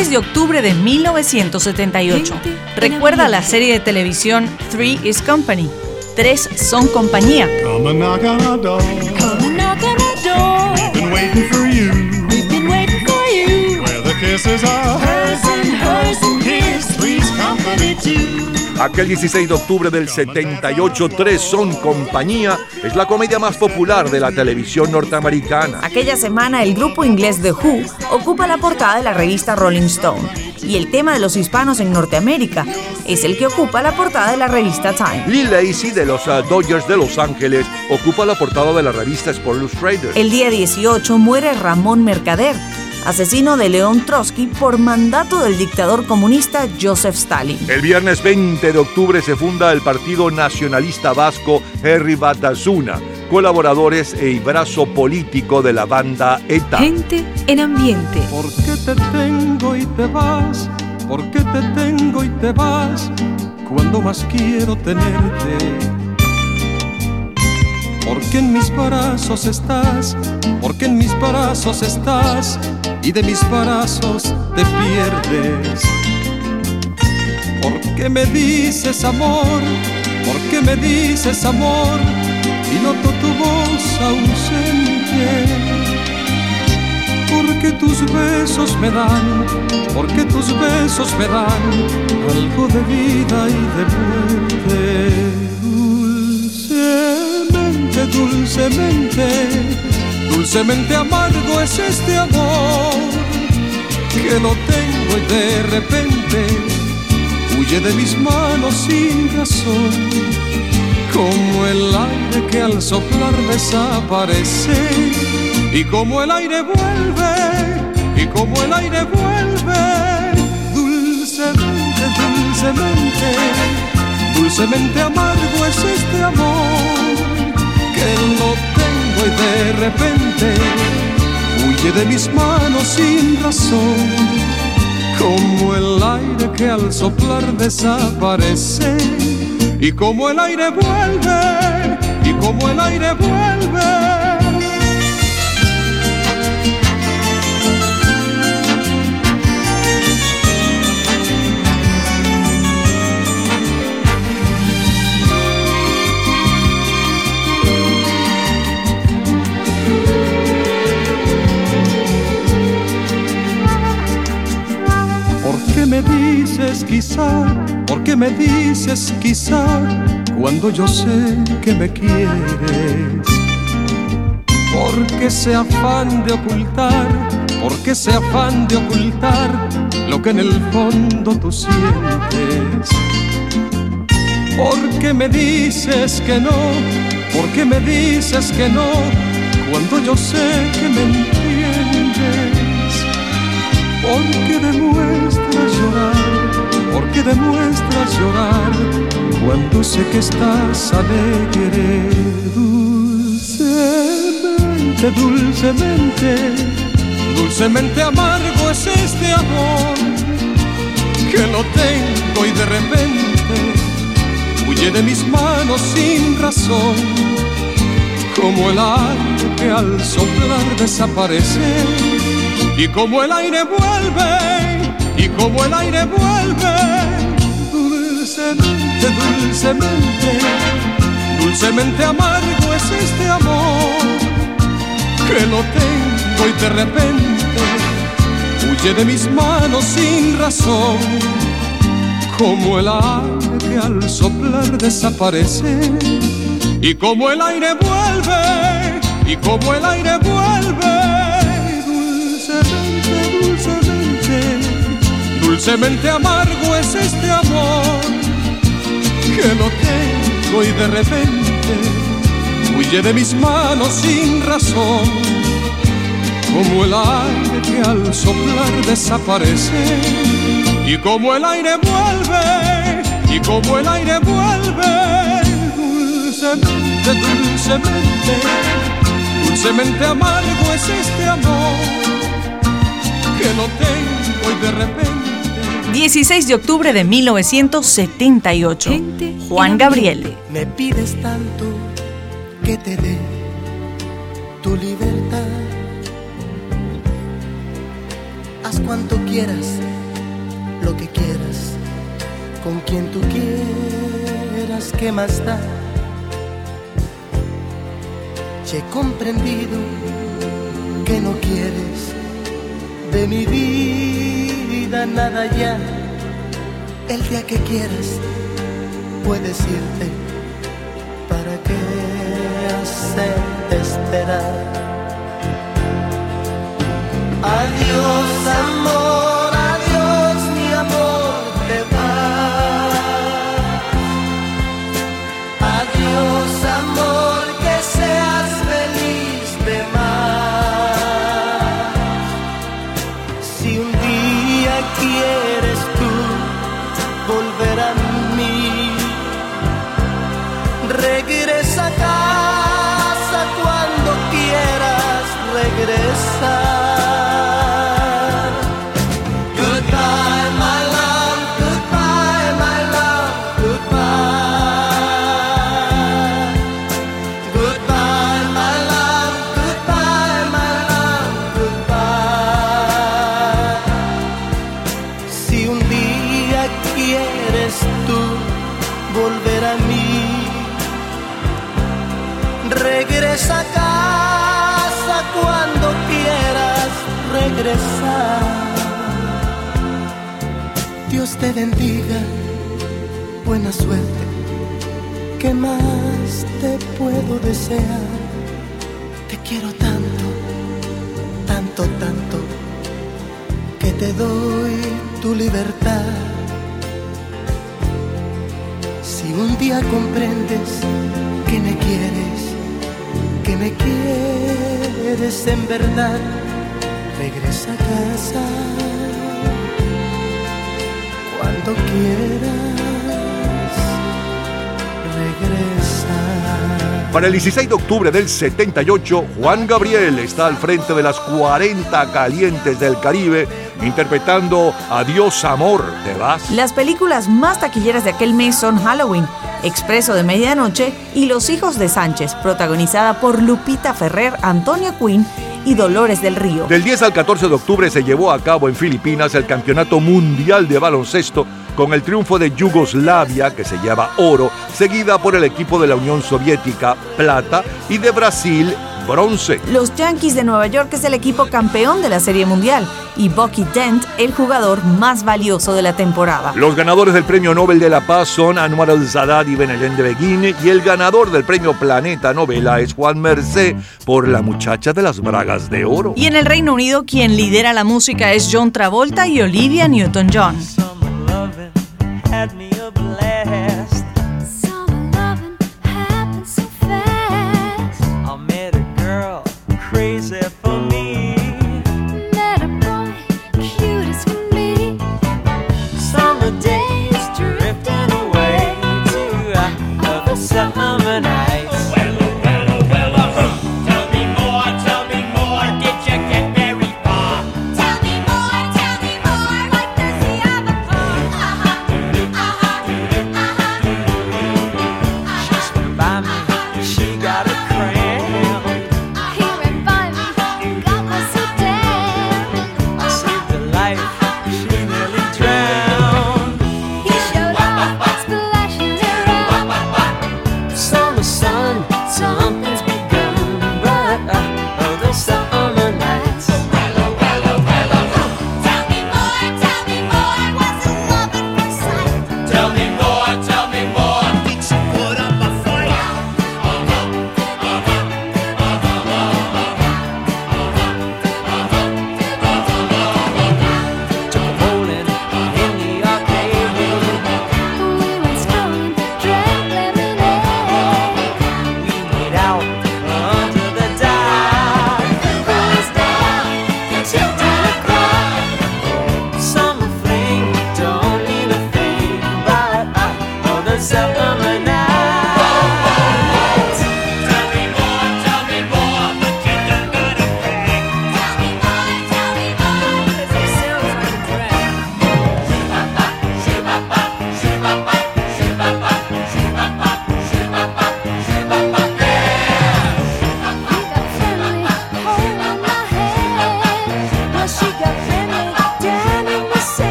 6 de octubre de 1978. Recuerda la serie de televisión Three is Company. Tres son compañía. kisses are. Hers and hers Aquel 16 de octubre del 78, Tres son compañía, es la comedia más popular de la televisión norteamericana. Aquella semana el grupo inglés The Who ocupa la portada de la revista Rolling Stone y el tema de los hispanos en Norteamérica es el que ocupa la portada de la revista Time. Lee Lacy de los uh, Dodgers de Los Ángeles ocupa la portada de la revista Sport Illustrated. El día 18 muere Ramón Mercader, asesino de León Trotsky por mandato del dictador comunista Joseph Stalin. El viernes 20 de octubre se funda el Partido Nacionalista Vasco Herri Batasuna, colaboradores y brazo político de la banda ETA. Gente en ambiente. ¿Por qué te tengo y te vas? ¿Por qué te tengo y te vas? Cuando más quiero tenerte. Porque en mis brazos estás, porque en mis brazos estás y de mis brazos te pierdes. ¿Por qué me dices amor? ¿Por qué me dices amor? Y noto tu voz ausente. Porque tus besos me dan, porque tus besos me dan algo de vida y de muerte. Dulcemente, dulcemente, dulcemente amargo es este amor que lo tengo y de repente huye de mis manos sin razón, como el aire que al soplar desaparece, y como el aire vuelve, y como el aire vuelve, dulcemente, dulcemente, dulcemente amargo es este amor, que lo y de repente huye de mis manos sin razón como el aire que al soplar desaparece y como el aire vuelve y como el aire vuelve dices quizá? ¿Por qué me dices quizá? Cuando yo sé que me quieres. ¿Por qué ese afán de ocultar? ¿Por qué ese afán de ocultar lo que en el fondo tú sientes? ¿Por qué me dices que no? ¿Por qué me dices que no? Cuando yo sé que me. ¿Por qué demuestras llorar? ¿Por qué demuestras llorar? Cuando sé que estás alegre, dulcemente, dulcemente, dulcemente amargo es este amor que lo tengo y de repente huye de mis manos sin razón, como el aire que al soplar desaparece y como el aire vuelve, y como el aire vuelve, dulcemente, dulcemente, dulcemente amargo es este amor, que lo tengo y de repente huye de mis manos sin razón, como el aire al soplar desaparece, y como el aire vuelve, y como el aire vuelve dulcemente amargo es este amor que lo tengo y de repente huye de mis manos sin razón, como el aire que al soplar desaparece y como el aire vuelve y como el aire vuelve dulcemente, dulcemente, dulcemente amargo es este amor que lo tengo y de repente 16 de octubre de 1978. Juan Gabriel. Me pides tanto que te dé tu libertad. Haz cuanto quieras, lo que quieras, con quien tú quieras, ¿qué más da? Ya he comprendido que no quieres de mi vida nada ya. El día que quieras puedes irte. ¿Para qué hacerte esperar? Adiós, amor, bendiga, buena suerte. ¿Qué más te puedo desear? Te quiero tanto, tanto, tanto, que te doy tu libertad. Si un día comprendes que me quieres, que me quieres en verdad, regresa a casa cuando quieras. Regresa. Para el 16 de octubre del 78, Juan Gabriel está al frente de las 40 calientes del Caribe interpretando Adiós amor, te vas. Las películas más taquilleras de aquel mes son Halloween, Expreso de Medianoche y Los Hijos de Sánchez, protagonizada por Lupita Ferrer, Antonio Quinn y Dolores del Río. Del 10 al 14 de octubre se llevó a cabo en Filipinas el Campeonato Mundial de Baloncesto con el triunfo de Yugoslavia, que se lleva oro, seguida por el equipo de la Unión Soviética, plata, y de Brasil, bronce. Los Yankees de Nueva York es el equipo campeón de la Serie Mundial y Bucky Dent el jugador más valioso de la temporada. Los ganadores del Premio Nobel de la Paz son Anwar al-Sadat y Benayén de Beguine y el ganador del Premio Planeta Novela es Juan Mercé por La muchacha de las bragas de oro. Y en el Reino Unido quien lidera la música es John Travolta y Olivia Newton-John.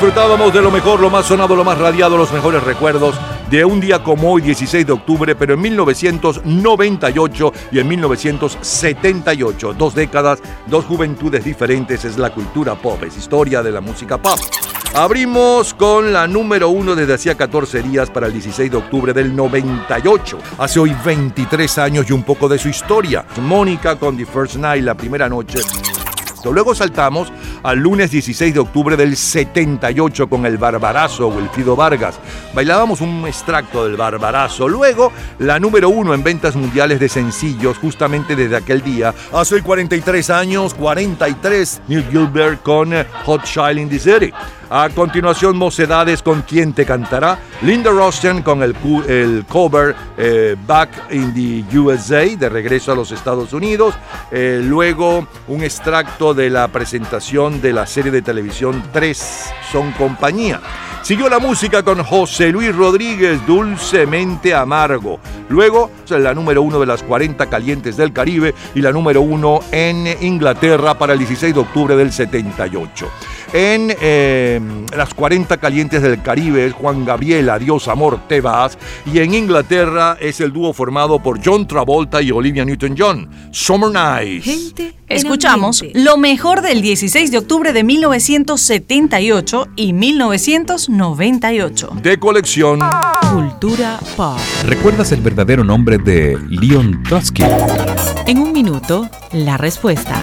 Disfrutábamos de lo mejor, lo más sonado, lo más radiado, los mejores recuerdos de un día como hoy, 16 de octubre, pero en 1998 y en 1978. Dos décadas, dos juventudes diferentes, es la cultura pop, es historia de la música pop. Abrimos con la número uno desde hacía 14 días para el 16 de octubre del 98. Hace hoy 23 años y un poco de su historia. Mónica con The First Night, la primera noche. Luego saltamos al lunes 16 de octubre del 78 con el Barbarazo Wilfrido Vargas. Bailábamos un extracto del Barbarazo. Luego, la número uno en ventas mundiales de sencillos, justamente desde aquel día. Hace 43 años, 43, Neil Gilbert con Hot Child in the City. A continuación, Mocedades con Quién te cantará. Linda Rosten con el, cover eh, Back in the USA, de regreso a los Estados Unidos. Eh, luego, un extracto de la presentación de la serie de televisión Tres son compañía. Siguió la música con José Luis Rodríguez, Dulcemente Amargo. Luego, la número uno de las 40 calientes del Caribe y la número uno en Inglaterra para el 16 de octubre del 78. En eh, las 40 calientes del Caribe es Juan Gabriel, Adiós Amor, Te Vas. Y en Inglaterra es el dúo formado por John Travolta y Olivia Newton-John, Summer Nights. Escuchamos lo mejor del 16 de octubre de 1978 y 1998. De colección. Cultura pop. ¿Recuerdas el verdadero nombre de Leon Trotsky? En un minuto, la respuesta.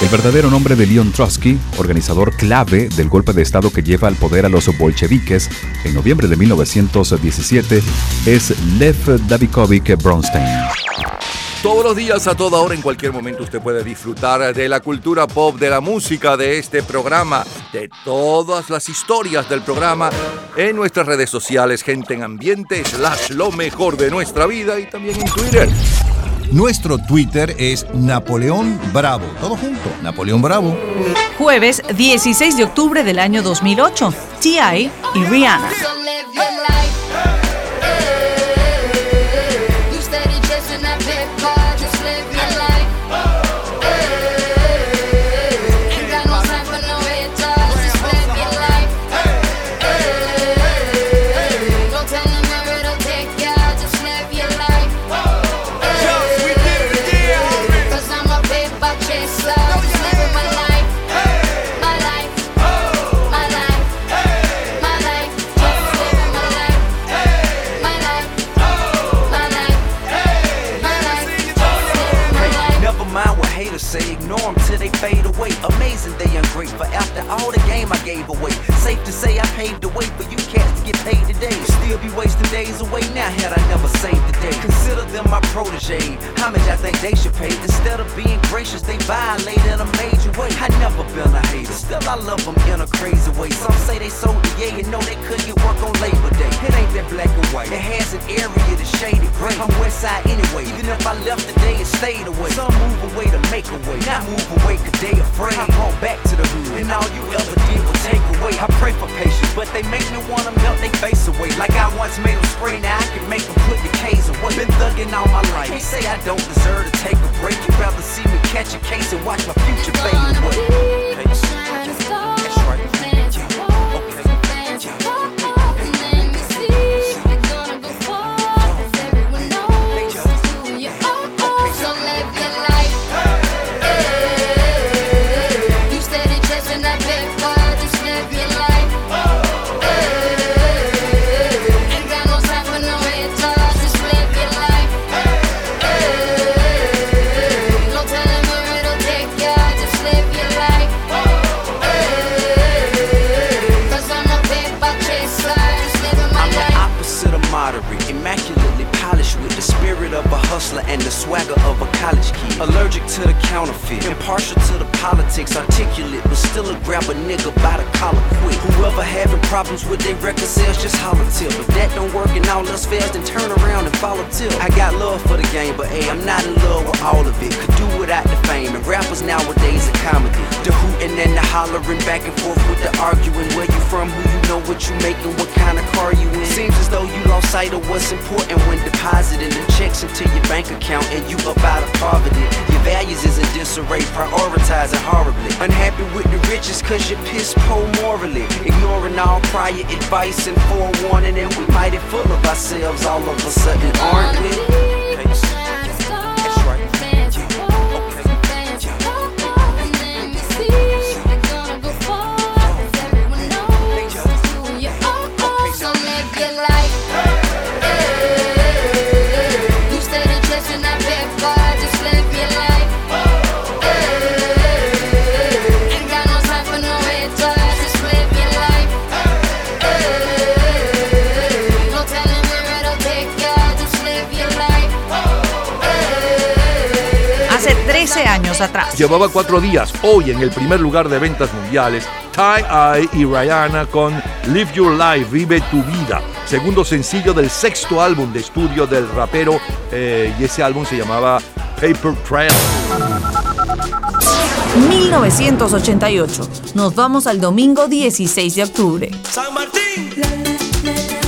El verdadero nombre de Leon Trotsky, organizador clave del golpe de Estado que lleva al poder a los bolcheviques en noviembre de 1917, es Lev Davikovich Bronstein. Todos los días, a toda hora, en cualquier momento, usted puede disfrutar de la cultura pop, de la música, de este programa, de todas las historias del programa en nuestras redes sociales, gente en ambiente, slash lo mejor de nuestra vida y también en Twitter. Nuestro Twitter es Napoleón Bravo. Todo junto, Napoleón Bravo. Jueves 16 de octubre del año 2008. T.I. y Rihanna. Amazing they after all the game I gave away. Safe to say I paved the way for you get paid today. Still be wasting days away now had I never saved the day. Consider them my protege. How much I think they should pay? Instead of being gracious, they violate in a major way. I never been a hater, still I love them in a crazy way. Some say they sold the yeah, you know they couldn't get work on Labor Day. It ain't that black and white. It has an area that's shaded gray. I'm west side anyway. Even if I left today and stayed away. Some move away to make a way. Not move away cause they afraid. I brought back to the hood. And all you ever did was take away. I pray for patience, but they make me wanna melt they face away. Like I once made them spray, now I can make them put the K's away. Been thugging all my life. Can't say I don't deserve to take a break. You'd rather see me catch a case and watch my future fade away. Swagger of a college kid. Allergic to the counterfeit, impartial to the politics, articulate, but still a grab a nigga by the collar quick. Whoever having problems with their record sales, just holler till. If that don't work and all else fails, then turn around and follow till. I got love for the game, but hey, I'm not in love with all of it. Could do without the fame, and rappers nowadays are comedy. The hooting and the hollering, back and forth with the arguing. Where you from, who you know, what you making, what kind of car you in. Seems as though you lost sight of what's important when depositing the checks into your bank account and you up out of poverty. Your values is in disarray, prioritizing horribly. Unhappy with the riches cause you're piss poor morally. Ignoring all prior advice and forewarning, and we mighty full of ourselves all of a sudden, aren't we? Años atrás. Llevaba cuatro días, hoy en el primer lugar de ventas mundiales, Ty Eye y Rihanna con Live Your Life, Vive tu Vida, segundo sencillo del sexto álbum de estudio del rapero, eh, y ese álbum se llamaba Paper Trail. 1988. Nos vamos al domingo 16 de octubre. San Martín.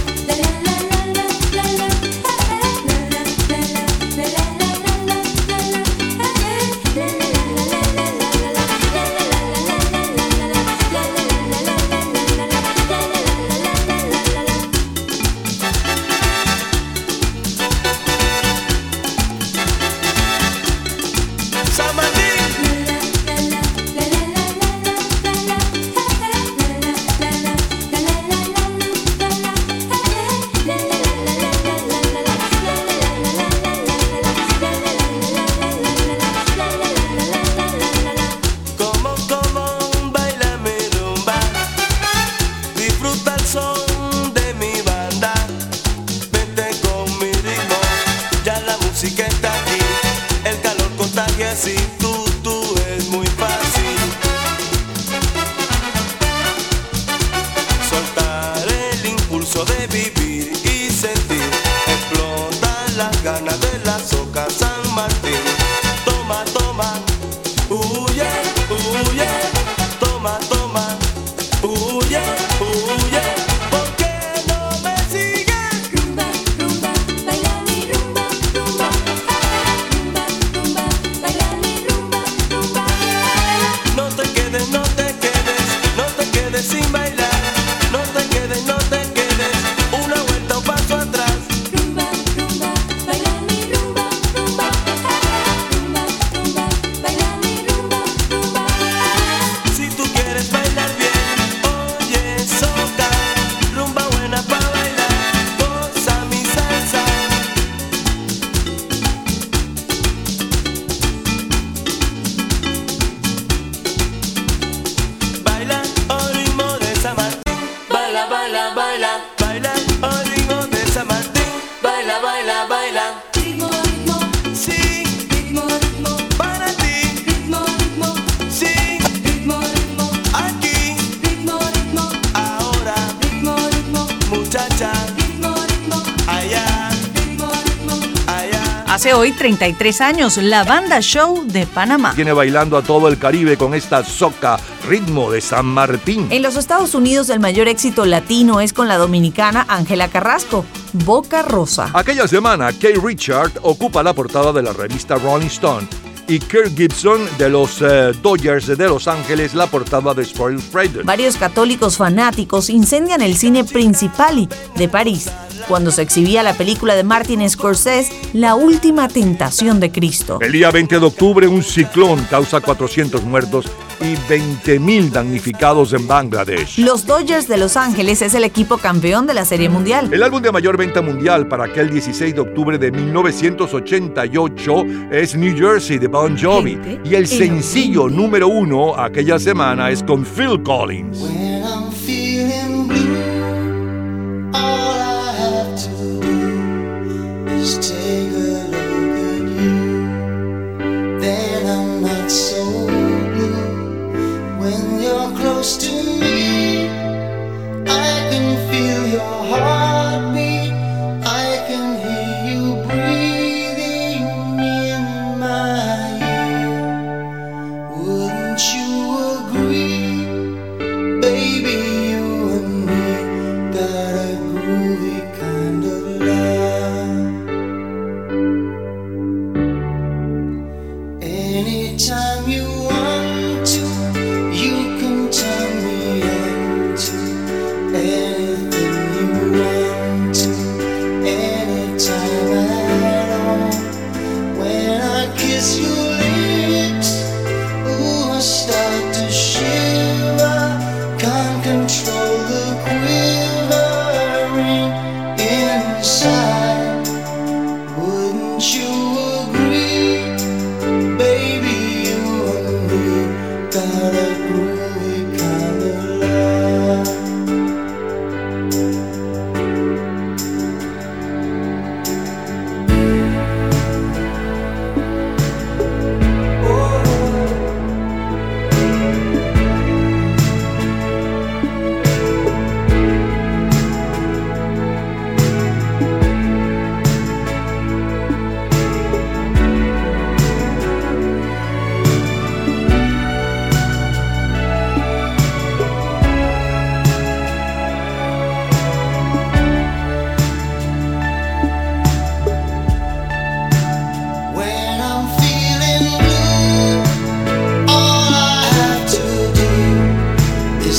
33 años, la banda show de Panamá. Tiene bailando a todo el Caribe con esta soca ritmo de San Martín. En los Estados Unidos el mayor éxito latino es con la dominicana Ángela Carrasco, Boca Rosa. Aquella semana, Kay Richard ocupa la portada de la revista Rolling Stone y Kirk Gibson de los eh, Dodgers de Los Ángeles la portada de Sports Illustrated. Varios católicos fanáticos incendian el cine Principali de París cuando se exhibía la película de Martin Scorsese, La Última Tentación de Cristo. El día 20 de octubre, un ciclón causa 400 muertos y 20.000 damnificados en Bangladesh. Los Dodgers de Los Ángeles es el equipo campeón de la Serie Mundial. El álbum de mayor venta mundial para aquel 16 de octubre de 1988 es New Jersey de Bon Jovi y el sencillo número uno aquella semana es con Phil Collins.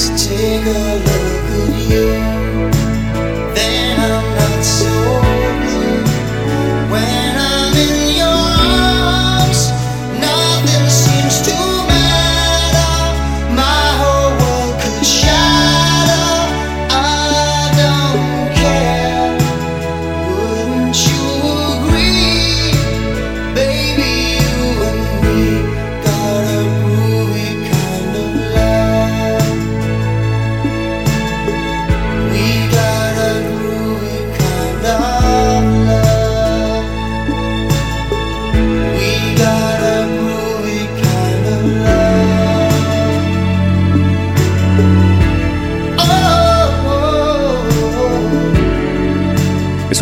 Just take a look.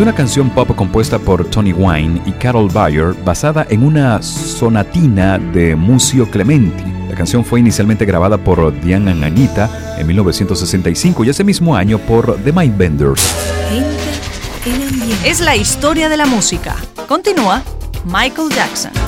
es una canción pop compuesta por Tony Wine y Carol Bayer basada en una sonatina de Mucio Clementi. La canción fue inicialmente grabada por Diane Anita en 1965 y ese mismo año por The Mindbenders. Es la historia de la música. Continúa Michael Jackson.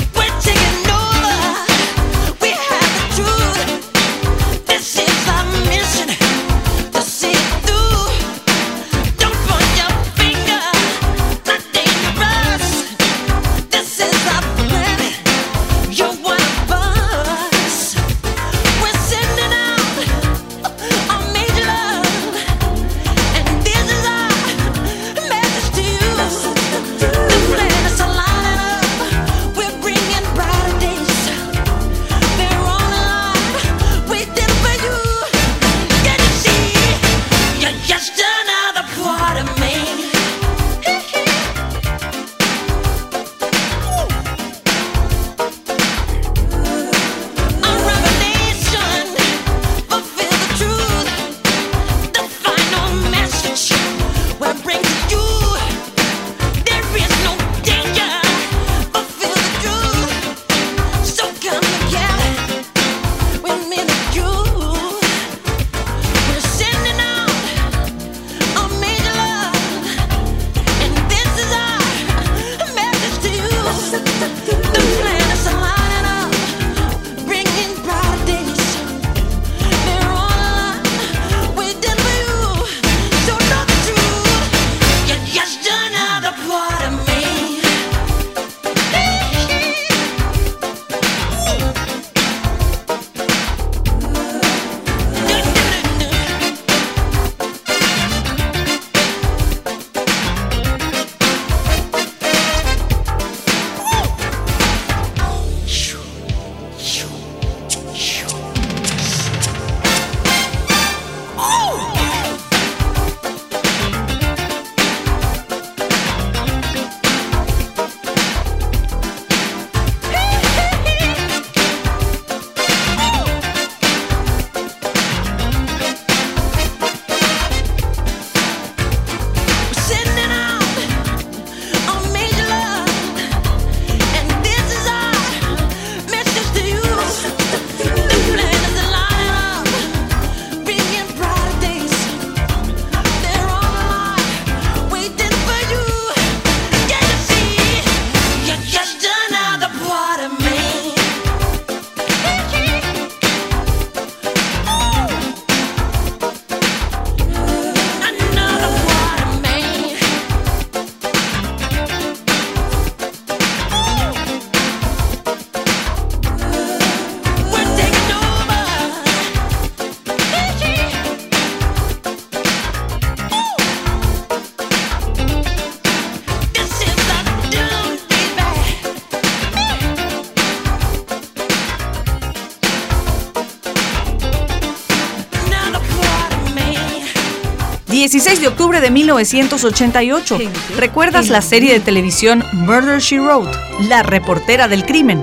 De octubre de 1988. ¿Recuerdas la serie de televisión Murder She Wrote? La reportera del crimen.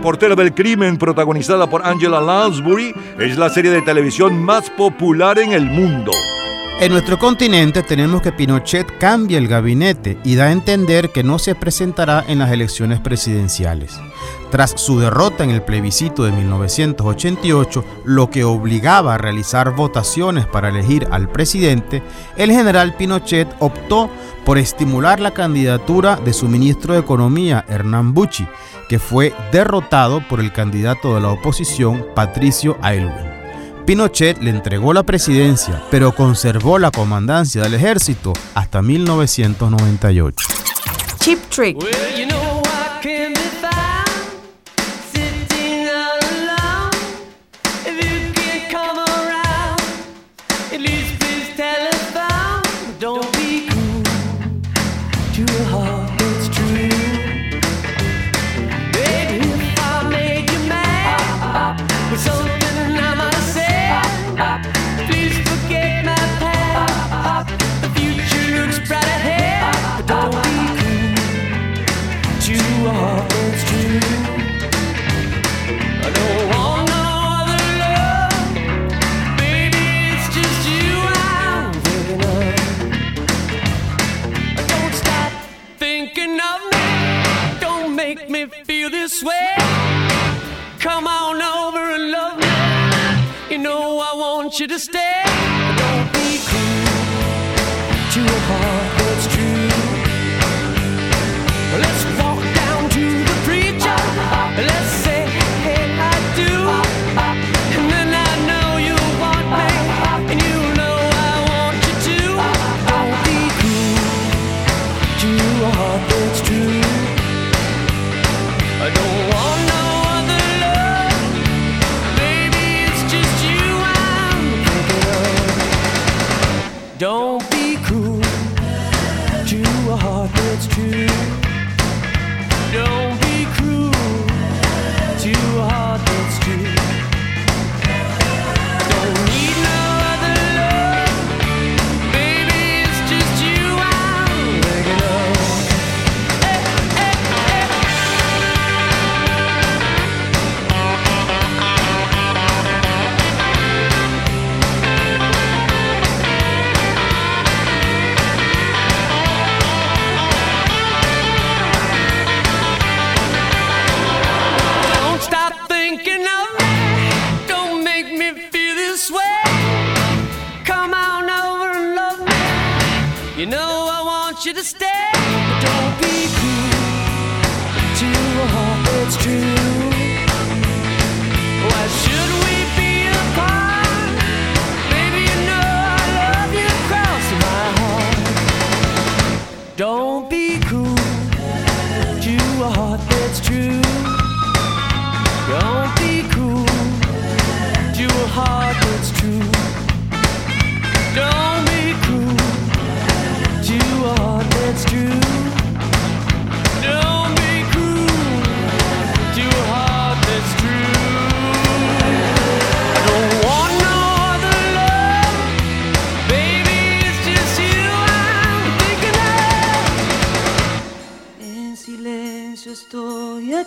Reportera del crimen, protagonizada por Angela Lansbury, es la serie de televisión más popular en el mundo. En nuestro continente tenemos que Pinochet cambia el gabinete y da a entender que no se presentará en las elecciones presidenciales. Tras su derrota en el plebiscito de 1988, lo que obligaba a realizar votaciones para elegir al presidente, el general Pinochet optó por estimular la candidatura de su ministro de Economía, Hernán Bucci, que fue derrotado por el candidato de la oposición, Patricio Aylwin. Pinochet le entregó la presidencia, pero conservó la comandancia del ejército hasta 1998. Chip Trick. Well, you know you to stay.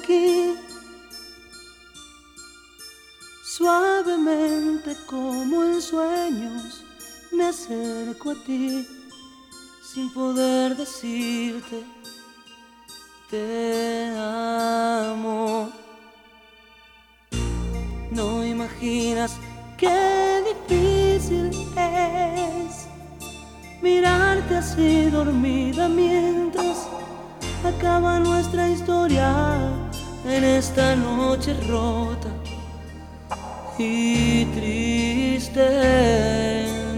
Aquí, suavemente como en sueños me acerco a ti, sin poder decirte te amo. No imaginas qué difícil es mirarte así dormida mientras acaba nuestra historia en esta noche rota y triste.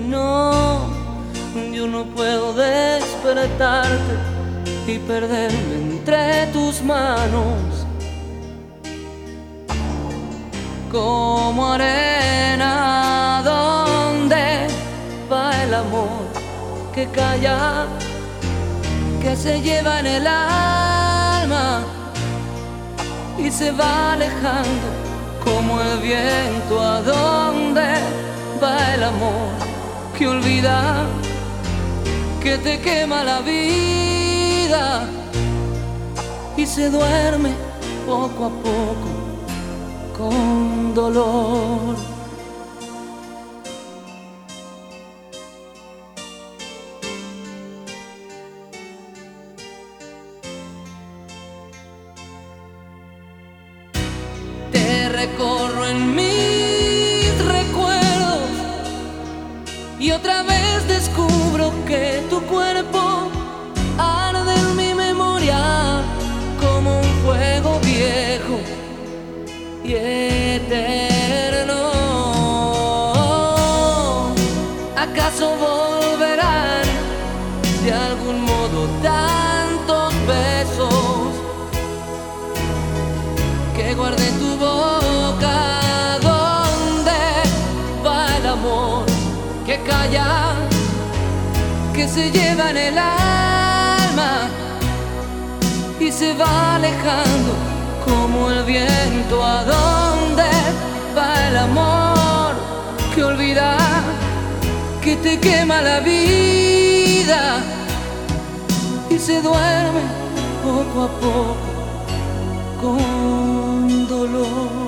No, yo no puedo despertarte y perderme entre tus manos como arena donde va el amor que calla que se lleva en el alma y se va alejando como el viento a donde va el amor que olvida que te quema la vida y se duerme poco a poco con dolor. Y otra vez descubro que tu cuerpo arde en mi memoria como un fuego viejo y eterno. ¿Acaso volverán que se lleva en el alma y se va alejando? como el viento a dónde va el amor que olvida que te quema la vida y se duerme poco a poco con dolor.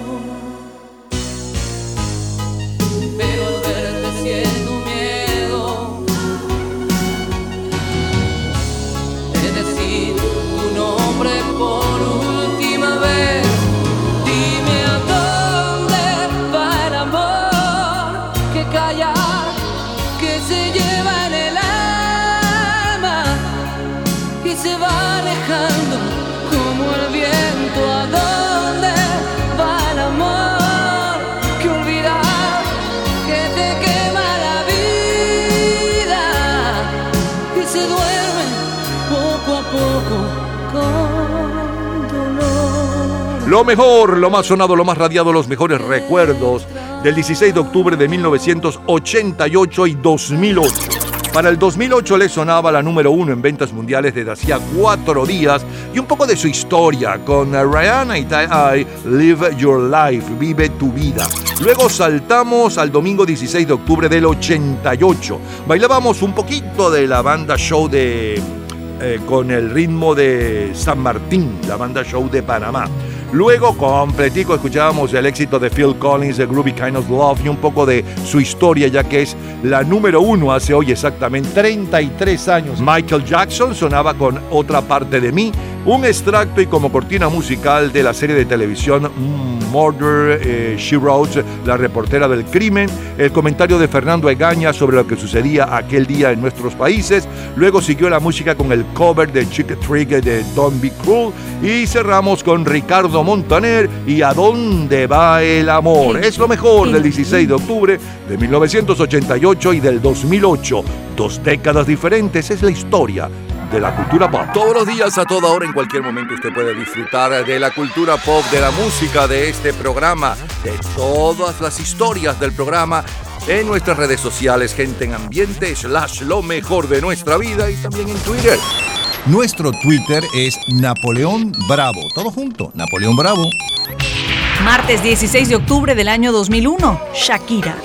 Lo mejor, lo más sonado, lo más radiado, los mejores recuerdos del 16 de octubre de 1988 y 2008. Para el 2008 le sonaba la número uno en ventas mundiales desde hacía cuatro días y un poco de su historia con Rihanna y Ty Live Your Life, Vive tu vida. Luego saltamos al domingo 16 de octubre del 88. Bailábamos un poquito de la banda show de eh, con el ritmo de San Martín, la banda show de Panamá. Luego, completico, escuchábamos el éxito de Phil Collins, de Groovy Kind of Love y un poco de su historia, ya que es la número uno hace hoy exactamente 33 años. Michael Jackson sonaba con Otra parte de mí, un extracto y como cortina musical de la serie de televisión mm, Murder eh, She Wrote, la reportera del crimen, el comentario de Fernando Egaña sobre lo que sucedía aquel día en nuestros países. Luego siguió la música con el cover de Chick Trick de Don't Be Cruel y cerramos con Ricardo Montaner y ¿A dónde va el amor? Es lo mejor del 16 de octubre de 1988 y del 2008. Dos décadas diferentes es la historia de la cultura pop. Todos los días, a toda hora, en cualquier momento, usted puede disfrutar de la cultura pop, de la música, de este programa, de todas las historias del programa en nuestras redes sociales, gente en ambiente, slash lo mejor de nuestra vida y también en Twitter. Nuestro Twitter es Napoleón Bravo. Todo junto, Napoleón Bravo. Martes 16 de octubre del año 2001, Shakira.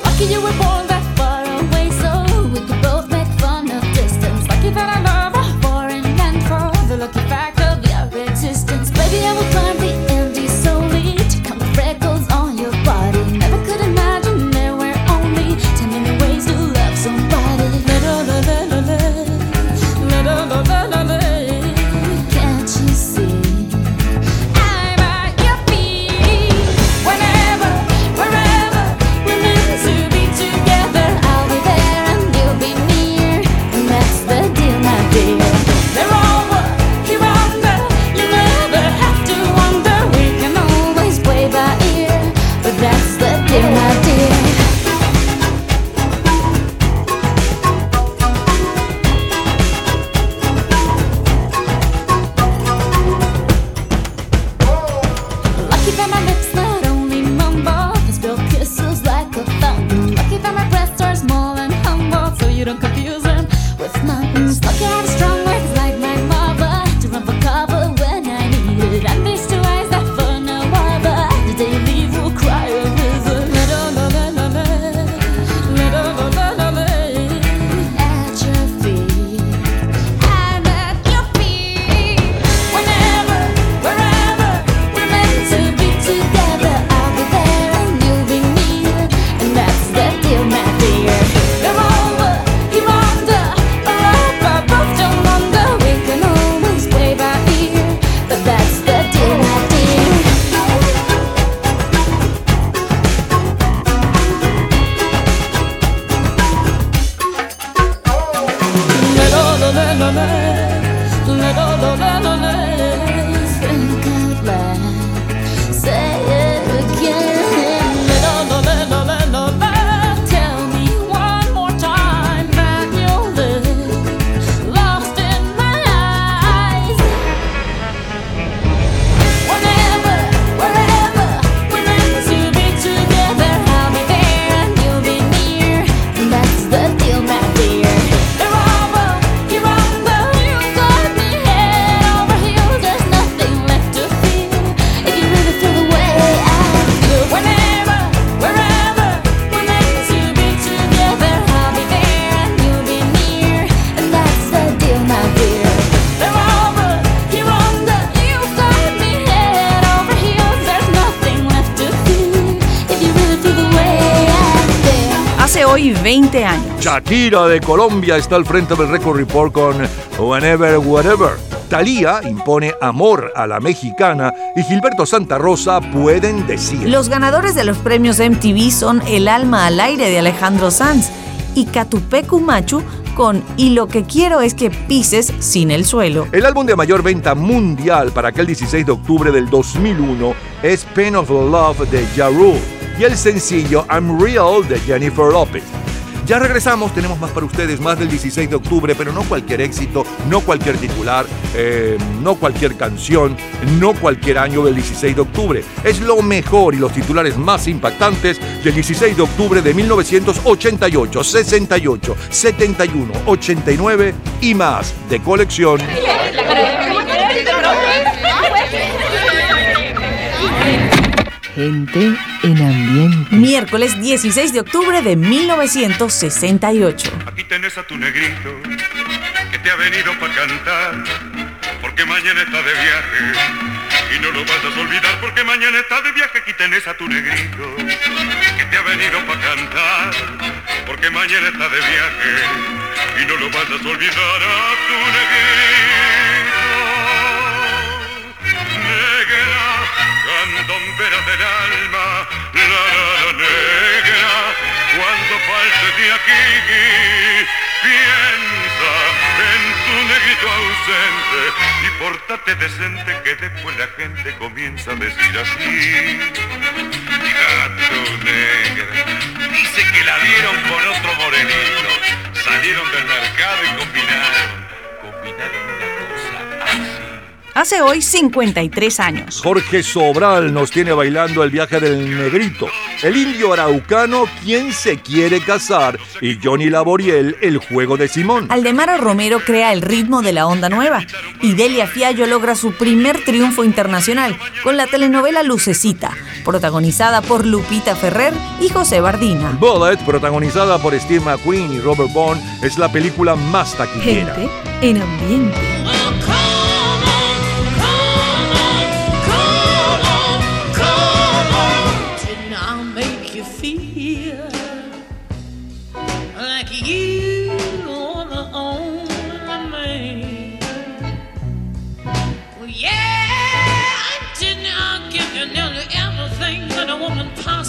20 años. Shakira de Colombia está al frente del Record Report con Whenever, Whatever. Thalía impone amor a la mexicana y Gilberto Santa Rosa pueden decir. Los ganadores de los premios MTV son El alma al aire de Alejandro Sanz y Catupecu Machu con Y lo que quiero es que pises sin el suelo. El álbum de mayor venta mundial para aquel 16 de octubre del 2001 es Pain of Love de Ja Rule y el sencillo I'm Real de Jennifer Lopez. Ya regresamos, tenemos más para ustedes, más del 16 de octubre, pero no cualquier éxito, no cualquier titular, eh, no cualquier canción, no cualquier año del 16 de octubre. Es lo mejor y los titulares más impactantes del 16 de octubre de 1988, 68, 71, 89 y más de colección. Gente en ambiente. Miércoles 16 de octubre de 1968. Aquí tenés a tu negrito que te ha venido para cantar, porque mañana está de viaje y no lo vas a olvidar, porque mañana está de viaje. Aquí tenés a tu negrito que te ha venido para cantar, porque mañana está de viaje y no lo vas a olvidar a tu negrito. Negra, candombera del alma, la la negra, cuando faltes de aquí, piensa en tu negrito ausente y pórtate decente que después la gente comienza a decir así. Gato negra, dice que la dieron con otro morenito, salieron del mercado y combinaron, combinaron. Hace hoy 53 años. Jorge Sobral nos tiene bailando el viaje del negrito, el indio araucano, quien se quiere casar, y Johnny Laboriel, el juego de Simón. Aldemaro Romero crea el ritmo de la onda nueva y Delia Fiallo logra su primer triunfo internacional con la telenovela Lucecita, protagonizada por Lupita Ferrer y José Bardina. Bullet, protagonizada por Steve McQueen y Robert Bond, es la película más taquillera. Gente en ambiente.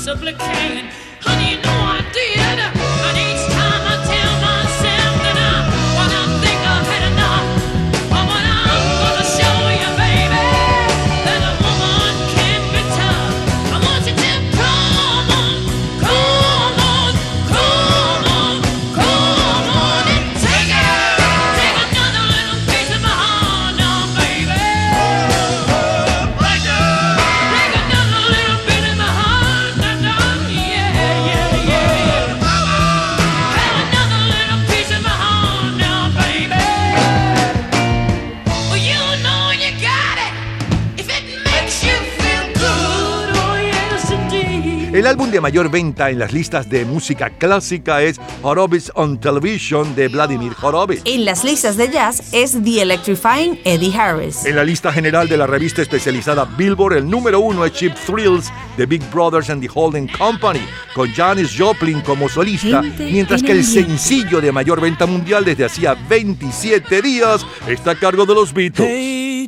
Woman possibly can? Honey, you know I álbum de mayor venta en las listas de música clásica es Horowitz on Television de Vladimir Horowitz. En las listas de jazz es The Electrifying Eddie Harris. En la lista general de la revista especializada Billboard, el número uno es Cheap Thrills de Big Brothers and the Holding Company, con Janis Joplin como solista, Gente mientras en que el sencillo de mayor venta mundial desde hacía 27 días está a cargo de los Beatles. Hey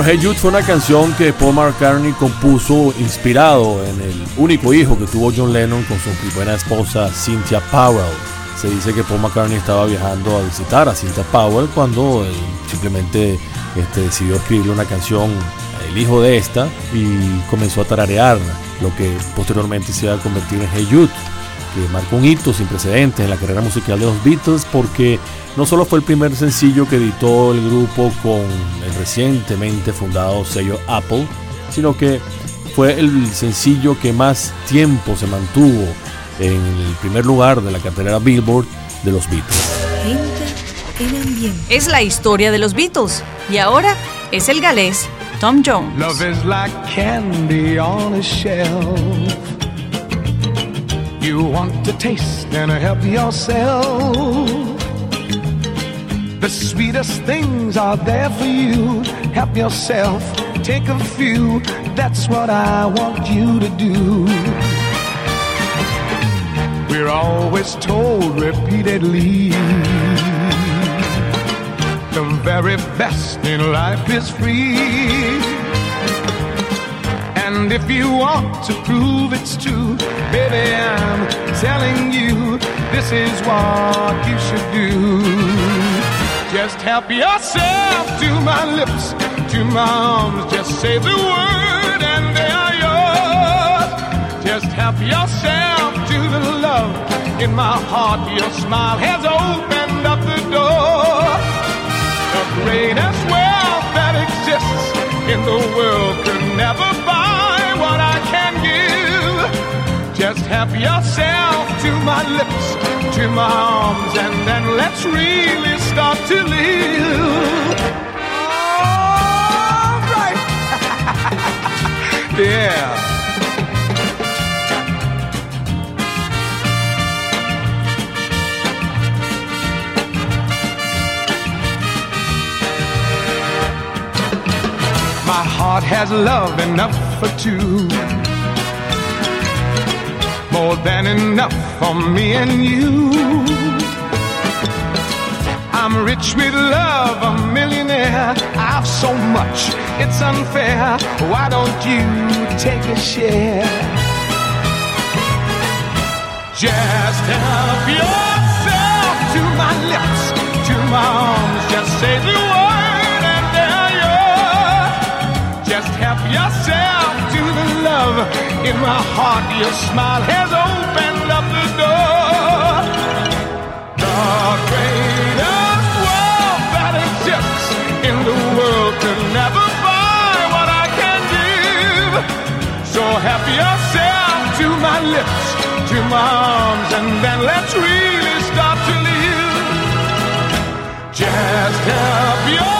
Bueno, Hey Jude fue una canción que Paul McCartney compuso inspirado en el único hijo que tuvo John Lennon con su primera esposa Cynthia Powell. Se dice que Paul McCartney estaba viajando a visitar a Cynthia Powell cuando él simplemente este, decidió escribirle una canción el hijo de esta y comenzó a tararear lo que posteriormente se iba a convertir en Hey Jude, que marcó un hito sin precedentes en la carrera musical de los Beatles porque no solo fue el primer sencillo que editó el grupo con recientemente fundado sello Apple, sino que fue el sencillo que más tiempo se mantuvo en el primer lugar de la cartelera Billboard de los Beatles. Es la historia de los Beatles y ahora es el galés Tom Jones. Love is like candy on a shelf. You want to taste and help yourself. The sweetest things are there for you. Help yourself, take a few. That's what I want you to do. We're always told repeatedly the very best in life is free. And if you want to prove it's true, baby, I'm telling you this is what you should do. Just help yourself to my lips, to my arms. Just say the word and they are yours. Just help yourself to the love in my heart. Your smile has opened up the door. The greatest wealth that exists in the world could never buy Just help yourself to my lips, to my arms, and then let's really start to live. All right. [LAUGHS] yeah. My heart has love enough for two. More than enough for me and you. I'm rich with love, a millionaire. I've so much, it's unfair. Why don't you take a share? Just help yourself to my lips, to my arms. Just say the word and they're yours. Just help yourself to the love in my heart. Your smile has opened up the door. The greatest wealth that exists in the world can never buy what I can give. So help yourself to my lips, to my arms, and then let's really start to live. Just help yourself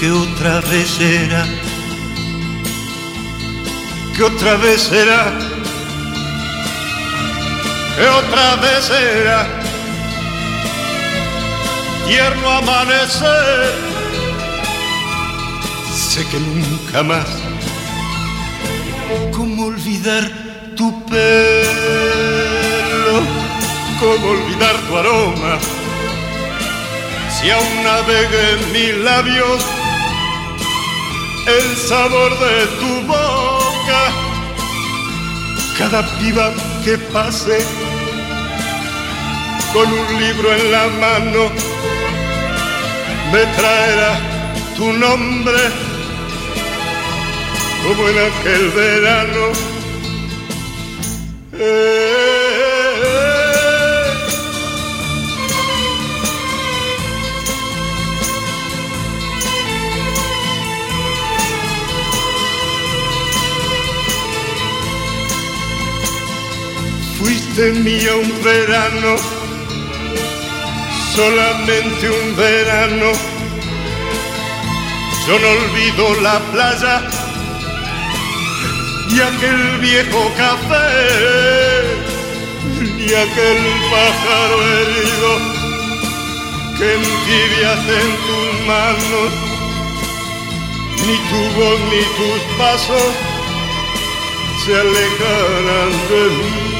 que otra vez era, que otra vez será, que otra vez será. Tierno amanecer, sé que nunca más. ¿Cómo olvidar tu pelo? ¿Cómo olvidar tu aroma? Si aún navega en mis labios el sabor de tu boca, cada piba que pase con un libro en la mano me traerá tu nombre como en aquel verano. Eh, Mía un verano, solamente un verano. Yo no olvido la playa y aquel viejo café y aquel pájaro herido que entibiaste en tus manos. Ni tu voz ni tus pasos se alejarán de mí.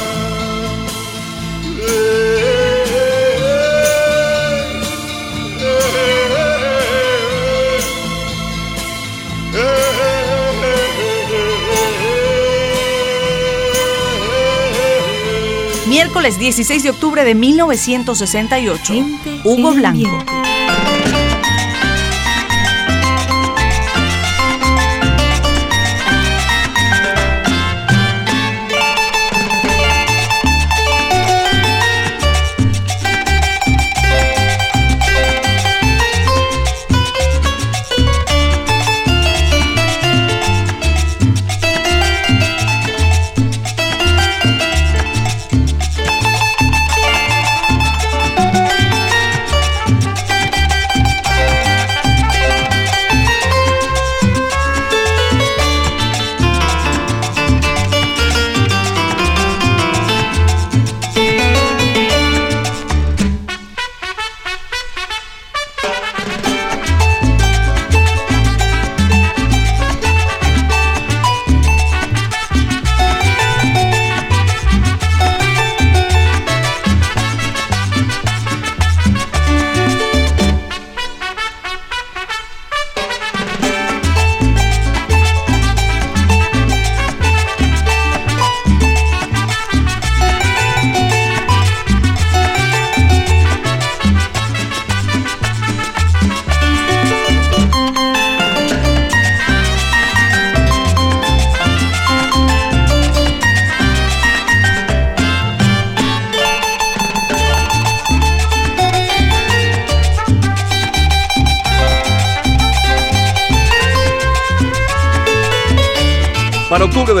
Miércoles 16 de octubre de 1968. Hugo Blanco.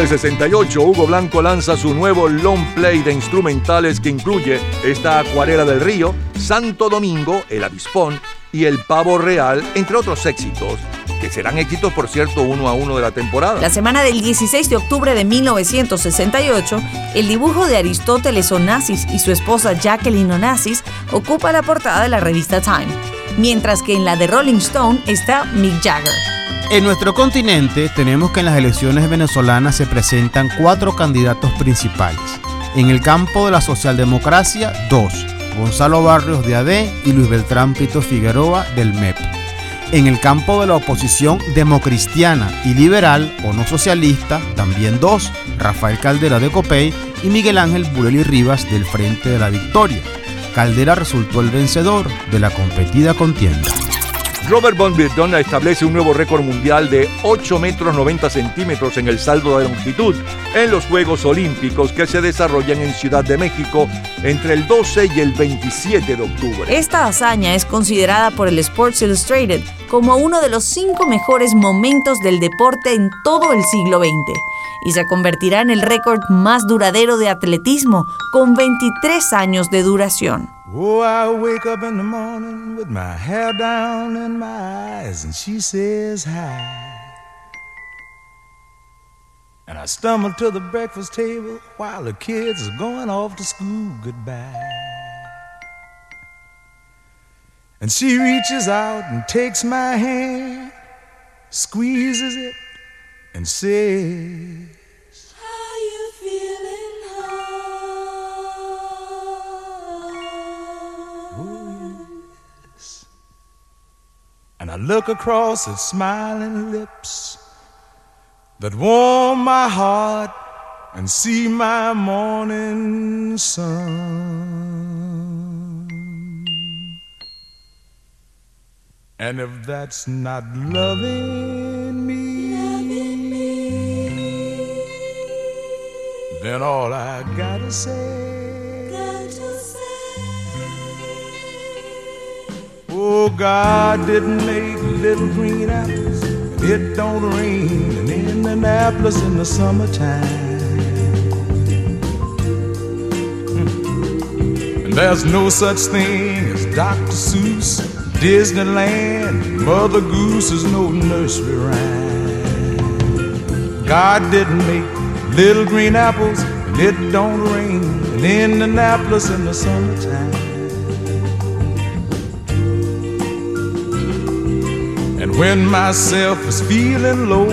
Del 68, Hugo Blanco lanza su nuevo long play de instrumentales que incluye esta Acuarela del Río, Santo Domingo, El Avispón y El Pavo Real, entre otros éxitos, que serán éxitos, por cierto, uno a uno de la temporada. La semana del 16 de octubre de 1968, el dibujo de Aristóteles Onassis y su esposa Jacqueline Onassis ocupa la portada de la revista Time, mientras que en la de Rolling Stone está Mick Jagger. En nuestro continente tenemos que en las elecciones venezolanas se presentan cuatro candidatos principales. En el campo de la socialdemocracia, dos, Gonzalo Barrios de AD y Luis Beltrán Pito Figueroa del MEP. En el campo de la oposición democristiana y liberal o no socialista, también dos, Rafael Caldera de Copey y Miguel Ángel Bureli Rivas del Frente de la Victoria. Caldera resultó el vencedor de la competida contienda. Robert Von Birdon establece un nuevo récord mundial de 8 metros 90 centímetros en el saldo de longitud en los Juegos Olímpicos que se desarrollan en Ciudad de México entre el 12 y el 27 de octubre. Esta hazaña es considerada por el Sports Illustrated como uno de los cinco mejores momentos del deporte en todo el siglo XX y se convertirá en el récord más duradero de atletismo con 23 años de duración. Oh, I wake up in the morning with my hair down in my eyes, and she says hi. And I stumble to the breakfast table while the kids are going off to school goodbye. And she reaches out and takes my hand, squeezes it, and says, And I look across at smiling lips that warm my heart and see my morning sun. And if that's not loving me, then all I gotta say. Oh, God didn't make little green apples. and It don't rain in Indianapolis in the summertime. And there's no such thing as Dr. Seuss, Disneyland, Mother Goose is no nursery rhyme. God didn't make little green apples, and it don't rain in Indianapolis in the summertime. When myself is feeling low,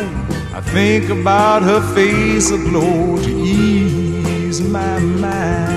I think about her face aglow to ease my mind.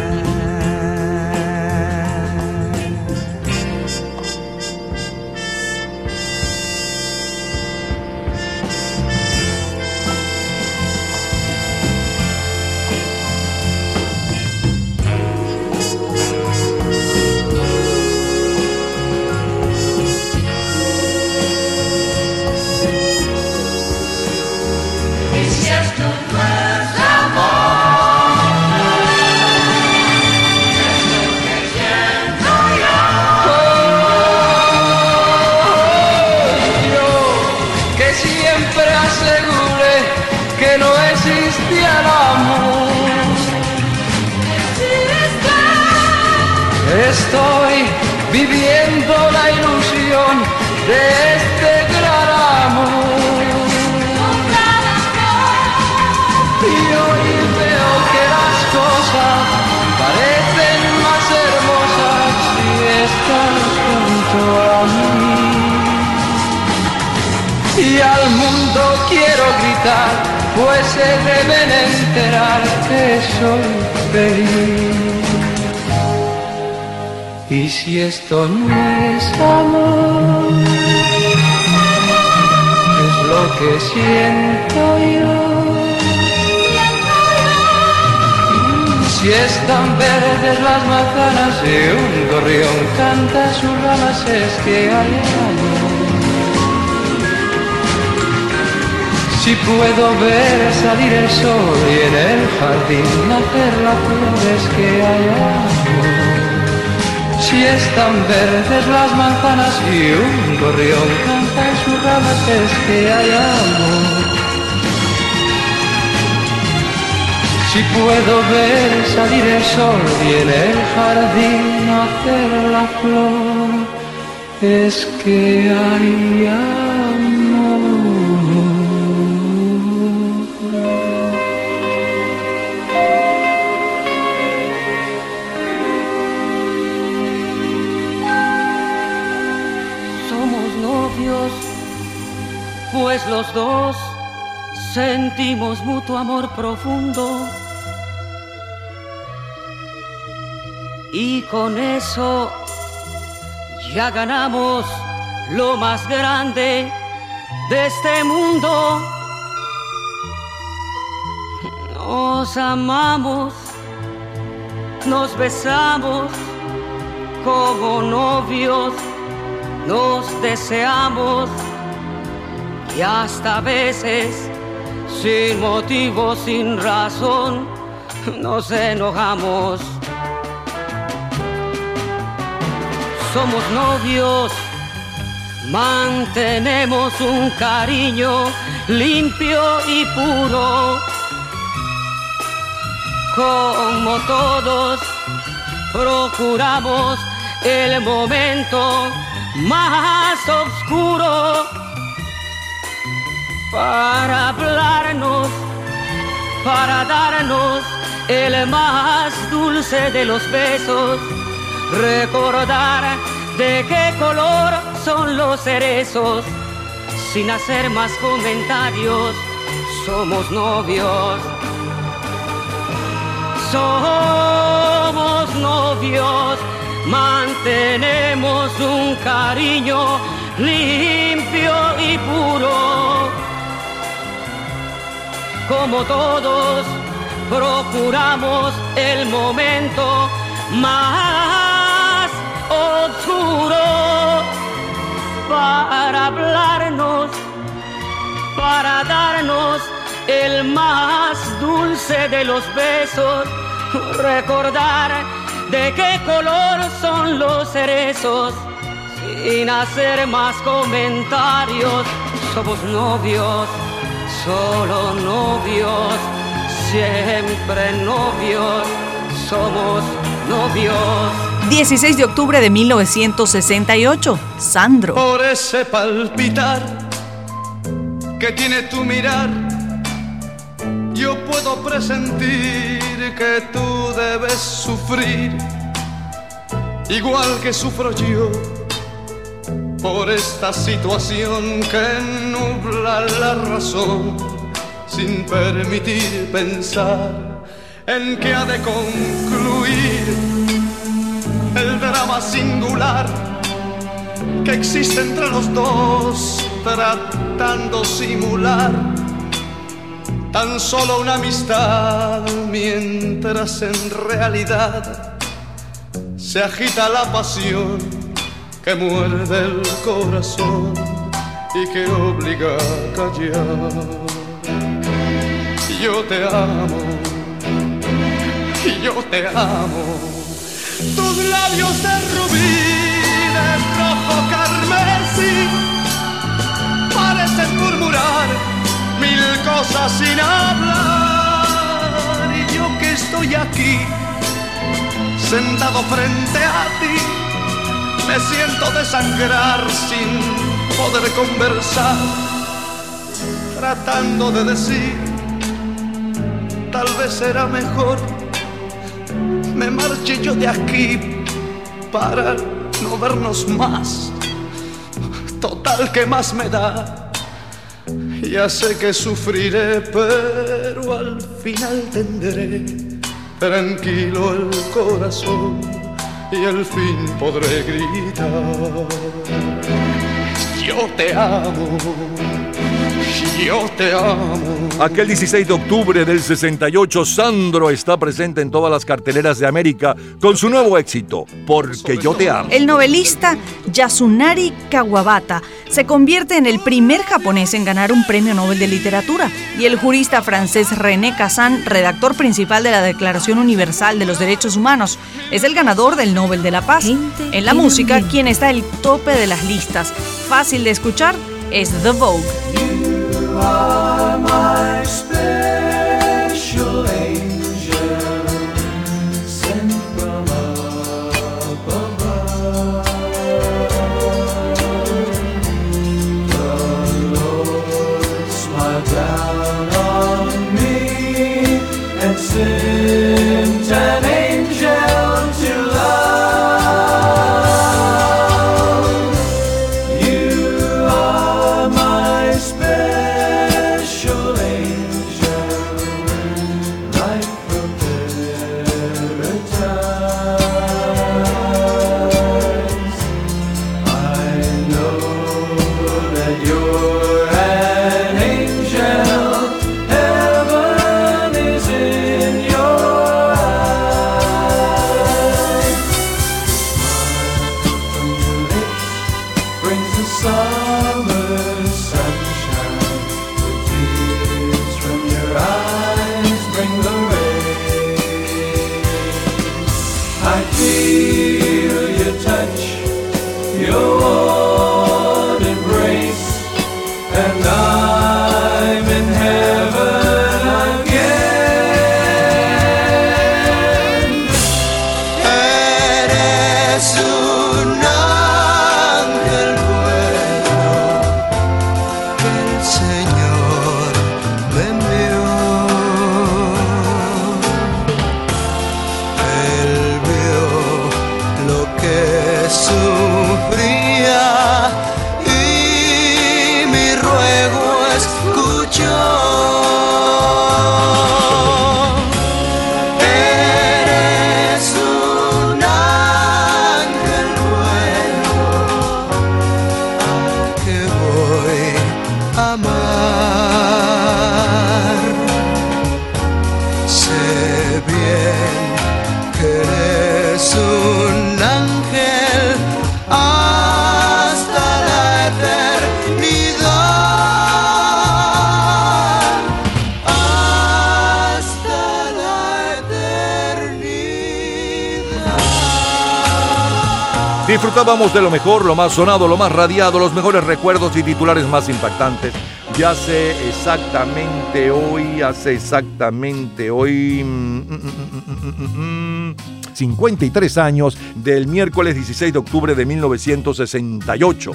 Que hay amor. Si puedo ver salir el sol y en el jardín nacer la flor es que hay amor. Si están verdes las manzanas y un gorrión canta en sus ramas es que hay amor. Si puedo ver salir el sol y en el jardín nacer la flor, es que hay amor. Somos novios, pues los dos sentimos mutuo amor profundo. Y con eso ya ganamos lo más grande de este mundo. Nos amamos, nos besamos como novios nos deseamos y hasta a veces sin motivo, sin razón, nos enojamos. Somos novios, mantenemos un cariño limpio y puro, como todos procuramos el momento más oscuro para hablarnos, para darnos el más dulce de los besos, recordar de qué color son los cerezos, sin hacer más comentarios, somos novios. Somos novios, mantenemos un cariño limpio y puro. Como todos, procuramos el momento más oscuro para hablarnos, para darnos el más dulce de los besos, recordar de qué color son los cerezos, sin hacer más comentarios. Somos novios, solo novios, siempre novios, somos novios. 16 de octubre de 1968, Sandro. Por ese palpitar que tiene tu mirar, yo puedo presentir que tú debes sufrir, igual que sufro yo, por esta situación que nubla la razón, sin permitir pensar en que ha de concluir el drama singular que existe entre los dos, tratando simular tan solo una amistad, mientras en realidad se agita la pasión que muerde el corazón y que obliga a callar. Yo te amo, yo te amo tus labios de rubí, de rojo carmesí, parecen murmurar mil cosas sin hablar. Y yo que estoy aquí, sentado frente a ti, me siento desangrar sin poder conversar, tratando de decir, tal vez será mejor me marche yo de aquí para no vernos más. Total, que más me da? Ya sé que sufriré, pero al final tendré tranquilo el corazón y al fin podré gritar. Yo te amo, yo te amo. Aquel 16 de octubre del 68, Sandro está presente en todas las carteleras de América con su nuevo éxito, Porque yo te amo. El novelista Yasunari Kawabata se convierte en el primer japonés en ganar un premio Nobel de Literatura y el jurista francés René Cassin, redactor principal de la Declaración Universal de los Derechos Humanos, es el ganador del Nobel de la Paz. En la música, quien está al tope de las listas, fácil de escuchar, es The Vogue. Are Disfrutábamos de lo mejor, lo más sonado, lo más radiado, los mejores recuerdos y titulares más impactantes. Y hace exactamente hoy, hace exactamente hoy... mm, mm, mm, mm, mm, mm, 53 años del miércoles 16 de octubre de 1968.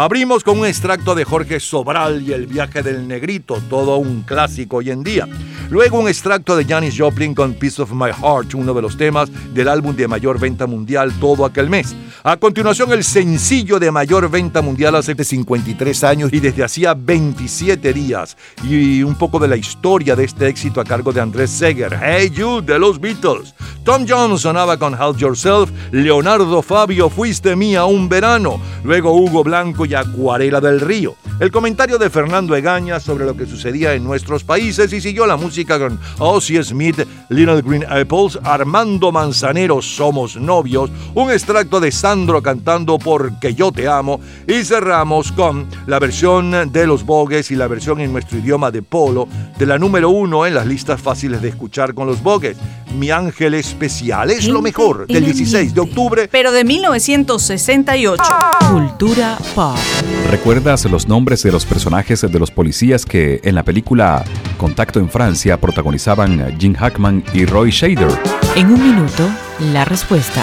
Abrimos con un extracto de Jorge Sobral y El viaje del negrito, todo un clásico hoy en día. Luego un extracto de Janis Joplin con Piece of My Heart, uno de los temas del álbum de mayor venta mundial todo aquel mes. A continuación el sencillo de mayor venta mundial hace 53 años y desde hacía 27 días. Y un poco de la historia de este éxito a cargo de Andrés Seger, Hey You de los Beatles. Tom Jones sonaba con Help Yourself, Leonardo Fabio Fuiste Mía un verano, luego Hugo Blanco y Acuarela del Río. El comentario de Fernando Egaña sobre lo que sucedía en nuestros países y siguió la música con Ozzy Smith, Little Green Apples, Armando Manzanero, Somos Novios, un extracto de Sandro cantando Porque yo te amo y cerramos con la versión de Los Bogues y la versión en nuestro idioma de Polo de la número uno en las listas fáciles de escuchar con Los Bogues. Mi ángel especial es lo mejor del 16 de octubre Pero de 1968. Cultura pop. ¿Recuerdas los nombres de los personajes de los policías que en la película Contacto en Francia protagonizaban Jim Hackman y Roy Shader? En un minuto, la respuesta.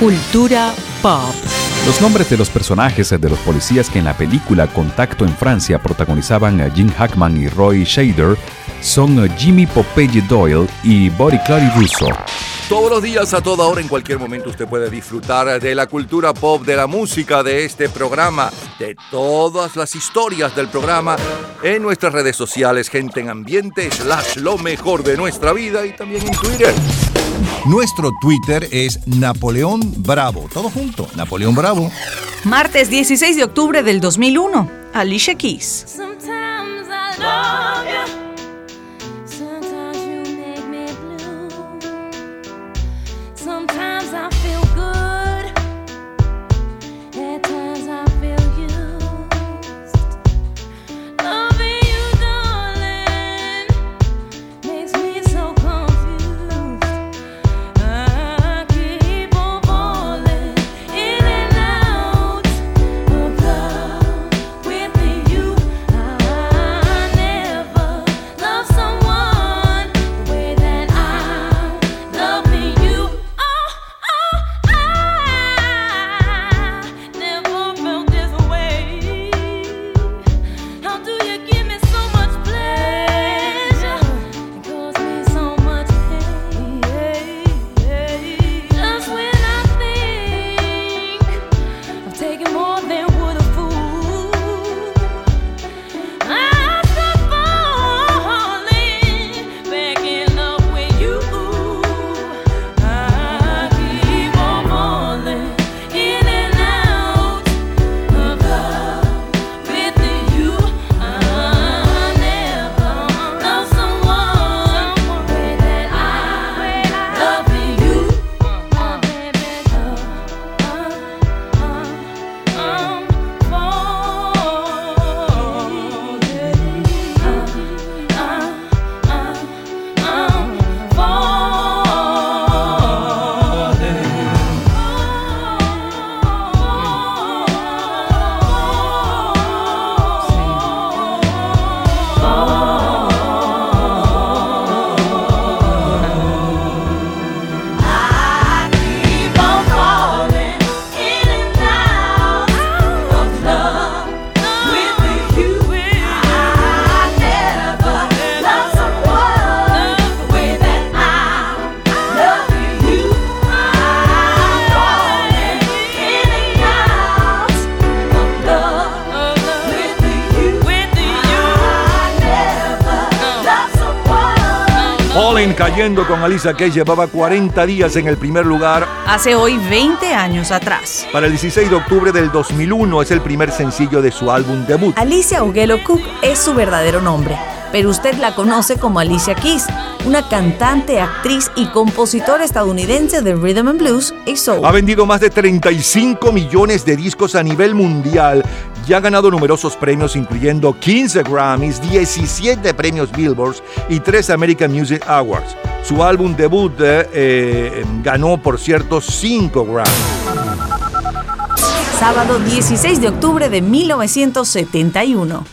Cultura pop. Los nombres de los personajes de los policías que en la película Contacto en Francia protagonizaban a Jim Hackman y Roy Shader son Jimmy Popeye Doyle y Body Clary Russo. Todos los días, a toda hora, en cualquier momento, usted puede disfrutar de la cultura pop, de la música, de este programa, de todas las historias del programa en nuestras redes sociales, gente en ambiente, slash lo mejor de nuestra vida y también en Twitter. Nuestro Twitter es Napoleón Bravo. Todo junto, Napoleón Bravo. Martes 16 de octubre del 2001. Alicia Keys. Sometimes I love you. Cayendo con Alisa Keys llevaba 40 días en el primer lugar. Hace hoy 20 años atrás. Para el 16 de octubre del 2001 es el primer sencillo de su álbum debut. Alicia Uguelo Cook es su verdadero nombre. pero usted la conoce como Alicia Keys, una cantante, actriz y compositora estadounidense de rhythm and blues y soul. Ha vendido más de 35 millones de discos a nivel mundial y ha ganado numerosos premios incluyendo 15 Grammys, 17 premios Billboard y 3 American Music Awards. Su álbum debut eh, eh, ganó, por cierto, 5 Grammys. Sábado 16 de octubre de 1971.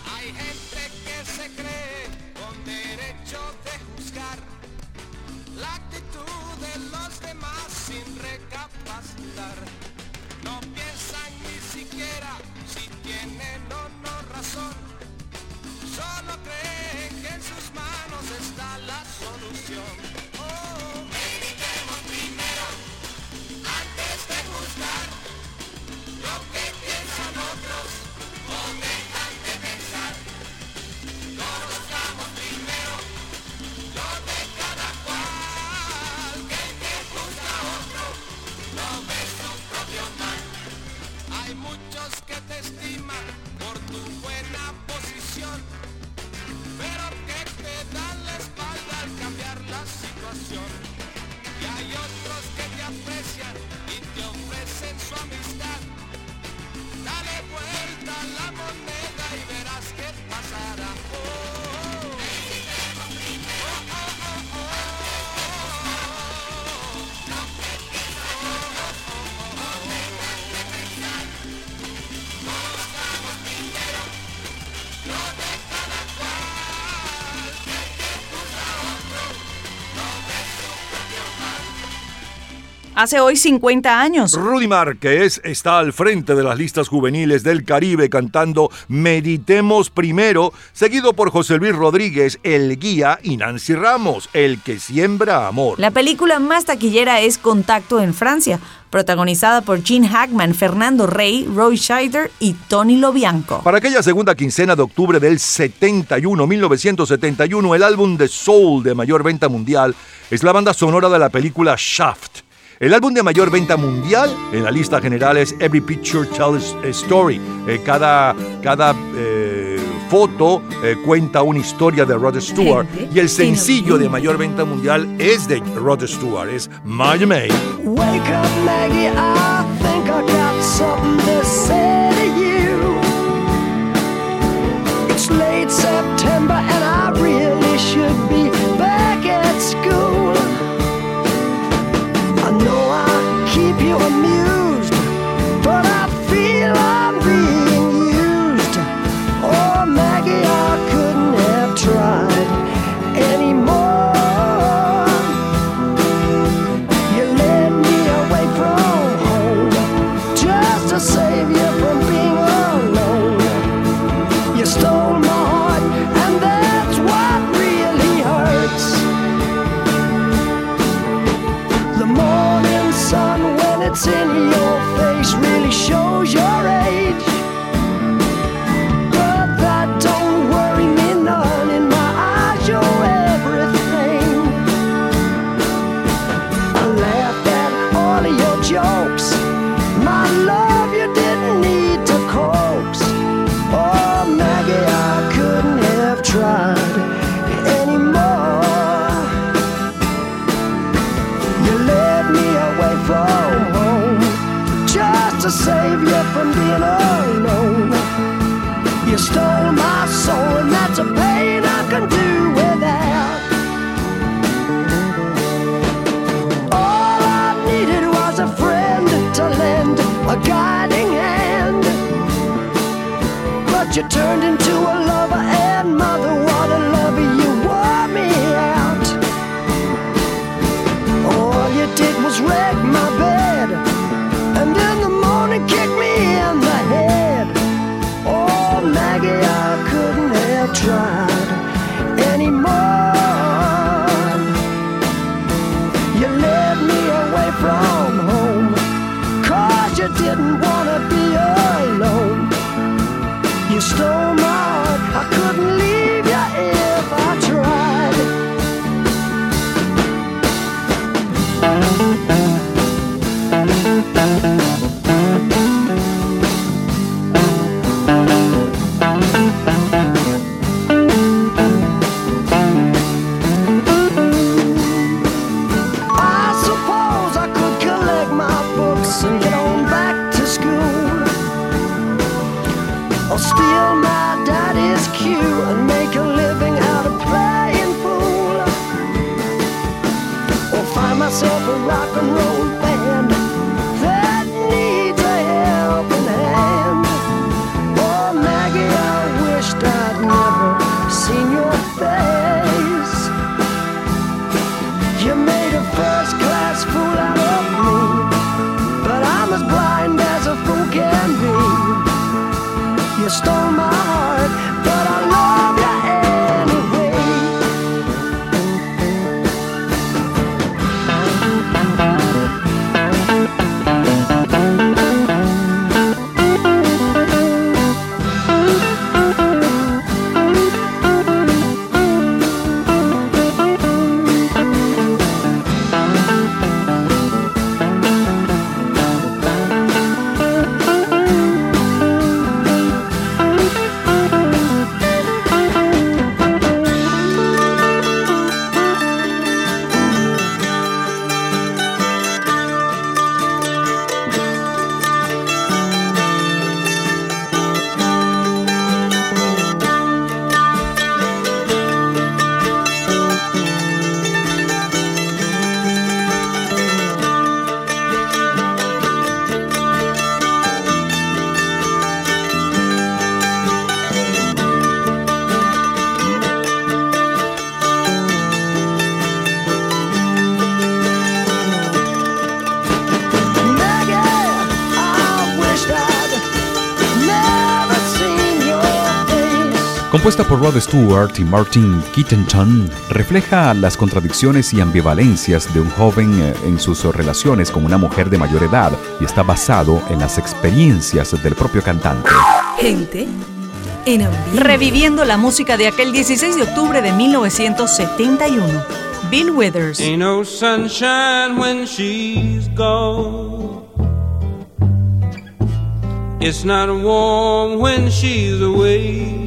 Hace hoy 50 años. Rudy Márquez está al frente de las listas juveniles del Caribe cantando Meditemos Primero, seguido por José Luis Rodríguez, El Guía, y Nancy Ramos, El que siembra amor. La película más taquillera es Contacto en Francia, protagonizada por Gene Hackman, Fernando Rey, Roy Scheider y Tony Lobianco. Para aquella segunda quincena de octubre del 71, 1971, el álbum de soul de mayor venta mundial es la banda sonora de la película Shaft. El álbum de mayor venta mundial en la lista general es Every Picture Tells a Story. Eh, cada cada eh, foto eh, cuenta una historia de Rod Stewart. Y el sencillo de mayor venta mundial es de Rod Stewart, es My May. Wake up, Maggie. I Compuesta por Rod Stewart y Martin Keatington, refleja las contradicciones y ambivalencias de un joven eh, en sus relaciones con una mujer de mayor edad y está basado en las experiencias del propio cantante. Gente en ambiente. Reviviendo la música de aquel 16 de octubre de 1971. Bill Withers. Ain't no sunshine when she's gone. It's not warm when she's away.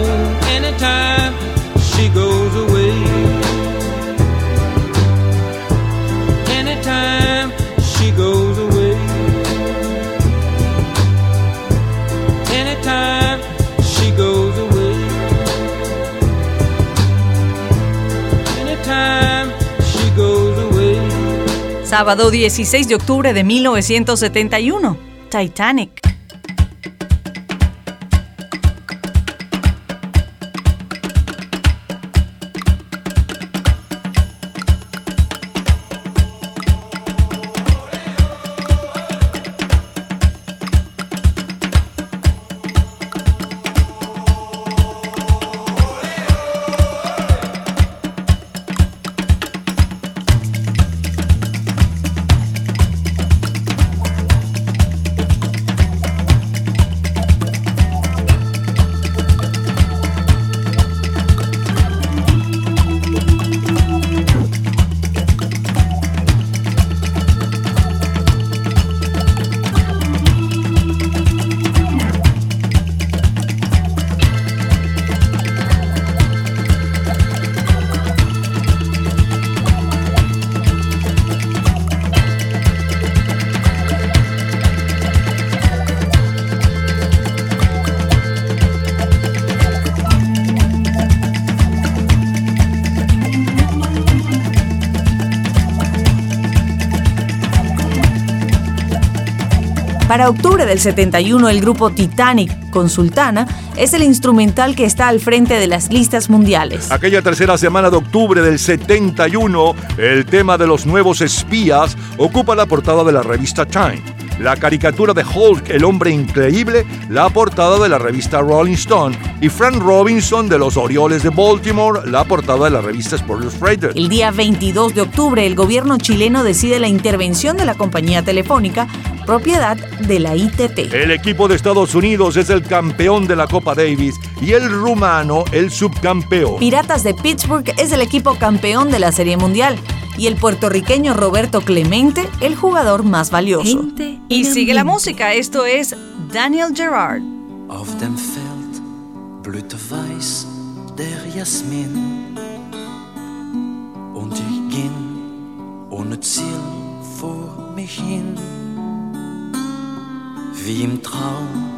Sábado 16 de octubre de 1971. Titanic. Octubre del 71, el grupo Titanic con Sultana es el instrumental que está al frente de las listas mundiales. Aquella tercera semana de octubre del 71, el tema de los nuevos espías ocupa la portada de la revista Time. La caricatura de Hulk, el hombre increíble, la portada de la revista Rolling Stone. Y Frank Robinson de los Orioles de Baltimore, la portada de la revista Sports Illustrated. El día 22 de octubre, el gobierno chileno decide la intervención de la compañía telefónica, propiedad de la ITT. El equipo de Estados Unidos es el campeón de la Copa Davis y el rumano el subcampeón. Piratas de Pittsburgh es el equipo campeón de la Serie Mundial y el puertorriqueño Roberto Clemente el jugador más valioso. Y sigue la música, esto es Daniel Gerard. Auf dem Feld blühte weiß der Jasmin Wie im Traum,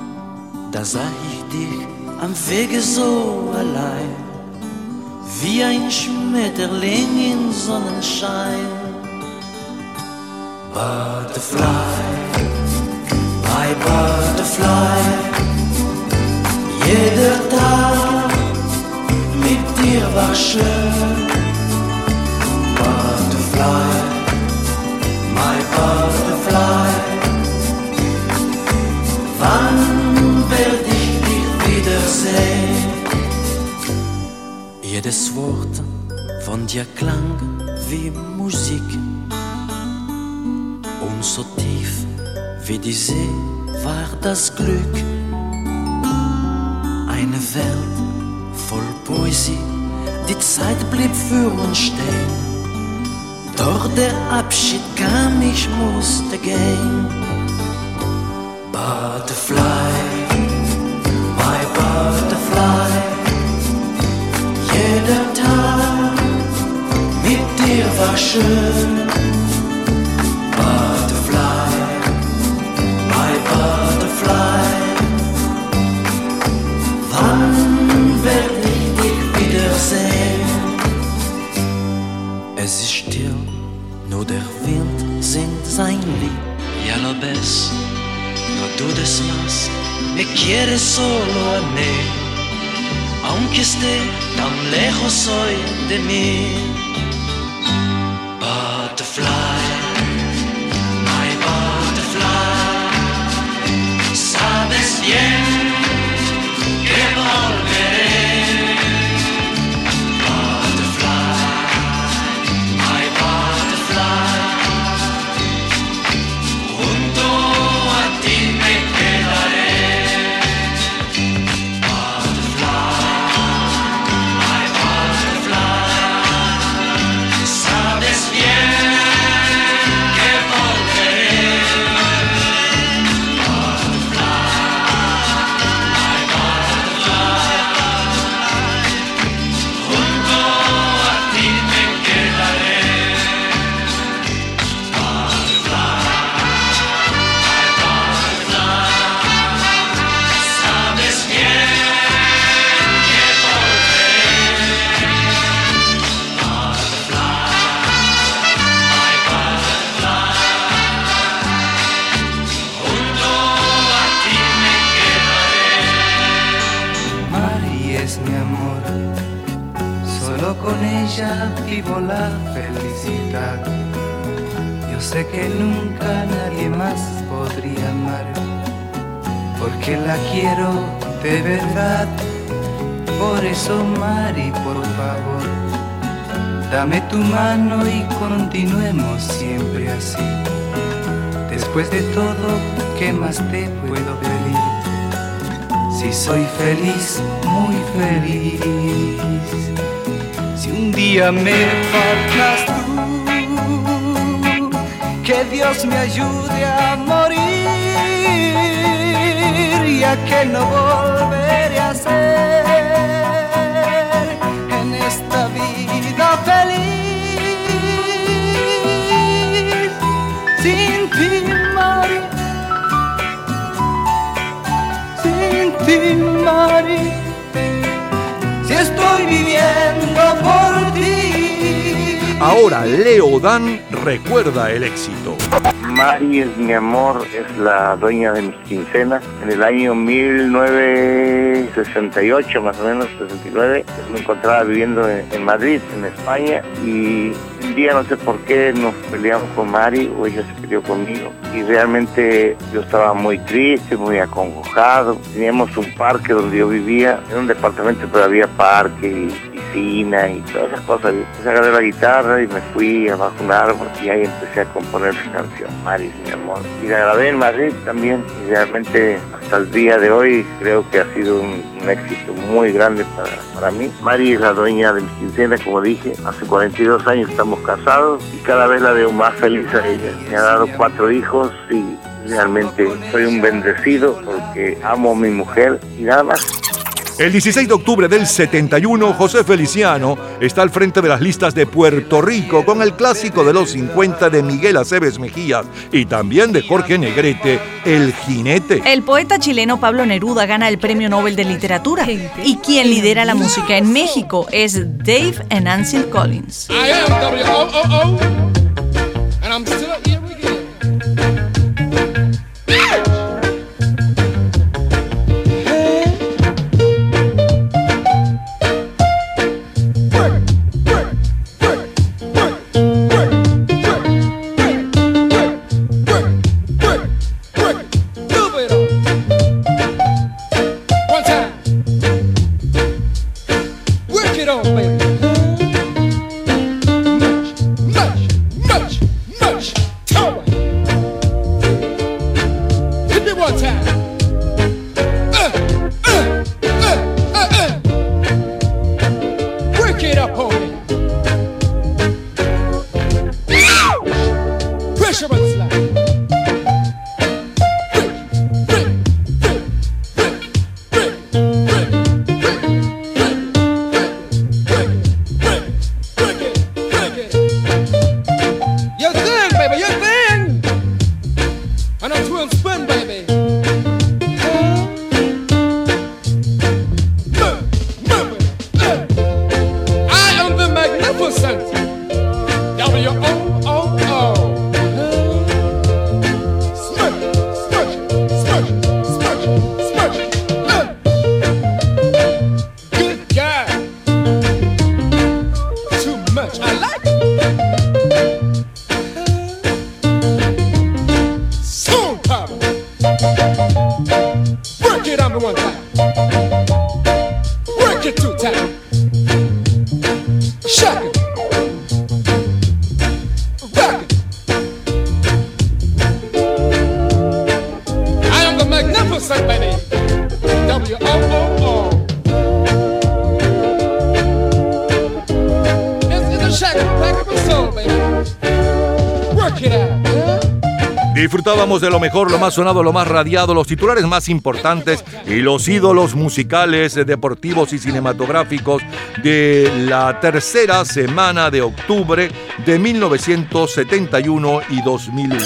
da sah ich dich am Wege so allein, wie ein Schmetterling im Sonnenschein. Butterfly, my butterfly. Jeder Tag mit dir war schön. Butterfly, my butterfly. Wann werd ich dich wiedersehen? Jedes Wort von dir klang wie Musik. Und so tief wie die See war das Glück. Eine Welt voll Poesie, die Zeit blieb für uns stehen. Doch der Abschied kam, ich musste gehen. Butterfly, my butterfly. Jeder Tag mit dir war schön. Butterfly, my butterfly. Wann werd ich dich wiedersehen? Es ist still, nur der Wind singt sein Lied. Ya lo ves, no dudes más, me quieres solo a mí. Aunque esté tan lejos hoy de mí. Feliz, muy feliz. Si un día me faltas tú, que Dios me ayude a morir, ya que no volveré a ser en esta vida feliz. Sin ti, Mari, sin ti, Mari, si estoy viviendo por ti. Ahora Leo Dan recuerda el éxito. Mari es mi amor, es la dueña de mis quincenas. En el año 1968, más o menos, 69, me encontraba viviendo en, en Madrid, en España, y un día no sé por qué nos peleamos con Mari, o ella se peleó conmigo, y realmente yo estaba muy triste, muy acongojado. Teníamos un parque donde yo vivía, en un departamento, pero había parque y piscina y todas esas cosas. Y Empecé a agarrar la guitarra y me fui abajo un árbol y ahí empecé a componer su canción, Mari, mi amor. Y la grabé en Madrid también y realmente hasta el día de hoy creo que ha sido un, éxito muy grande para, para mí. Mari es la dueña de mis quincenas, como dije, hace 42 años estamos casados y cada vez la veo más feliz a ella. Me ha dado cuatro hijos y realmente soy un bendecido porque amo a mi mujer y nada más. El 16 de octubre del 71, José Feliciano está al frente de las listas de Puerto Rico con el clásico de los 50 de Miguel Aceves Mejías y también de Jorge Negrete, El Jinete. El poeta chileno Pablo Neruda gana el Premio Nobel de Literatura. Y quien lidera la música en México es Dave and Ansel Collins. I am W-O-O-O, and I'm still here again. Disfrutábamos de lo mejor, lo más sonado, lo más radiado, los titulares más importantes y los ídolos musicales, eh, deportivos y cinematográficos de la tercera semana de octubre de 1971 y 2001.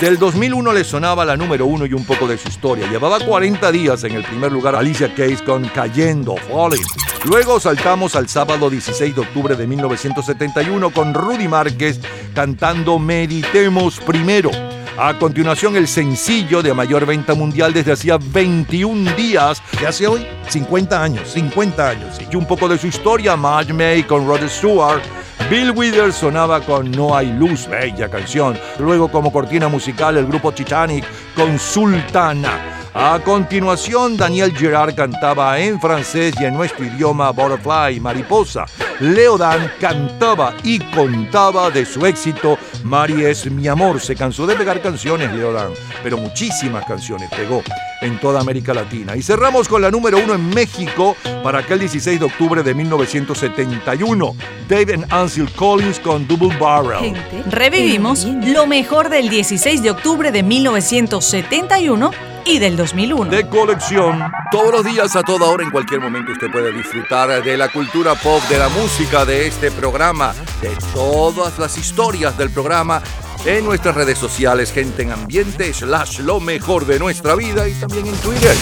Del 2001 le sonaba la número uno y un poco de su historia. Llevaba 40 días en el primer lugar Alicia Keys con Cayendo, Falling. Luego saltamos al sábado 16 de octubre de 1971 con Rudy Márquez cantando Meditemos Primero. A continuación, el sencillo de mayor venta mundial desde hacía 21 días. ¿Qué hace hoy? 50 años, 50 años. Y un poco de su historia, Madge May con Rod Stewart. Bill Withers sonaba con No hay luz, bella canción. Luego, como cortina musical, el grupo Titanic con Sultana. A continuación, Daniel Gerard cantaba en francés y en nuestro idioma Butterfly, Mariposa. Leodan cantaba y contaba de su éxito Mari es mi amor. Se cansó de pegar canciones, Leodan, pero muchísimas canciones pegó en toda América Latina. Y cerramos con la número uno en México para aquel 16 de octubre de 1971. David Ansel Collins con Double Barrel. Revivimos lo mejor del 16 de octubre de 1971 y del 2001. De colección. Todos los días, a toda hora, en cualquier momento, usted puede disfrutar de la cultura pop, de la música, de este programa, de todas las historias del programa en nuestras redes sociales, gente en ambiente, slash lo mejor de nuestra vida y también en Twitter.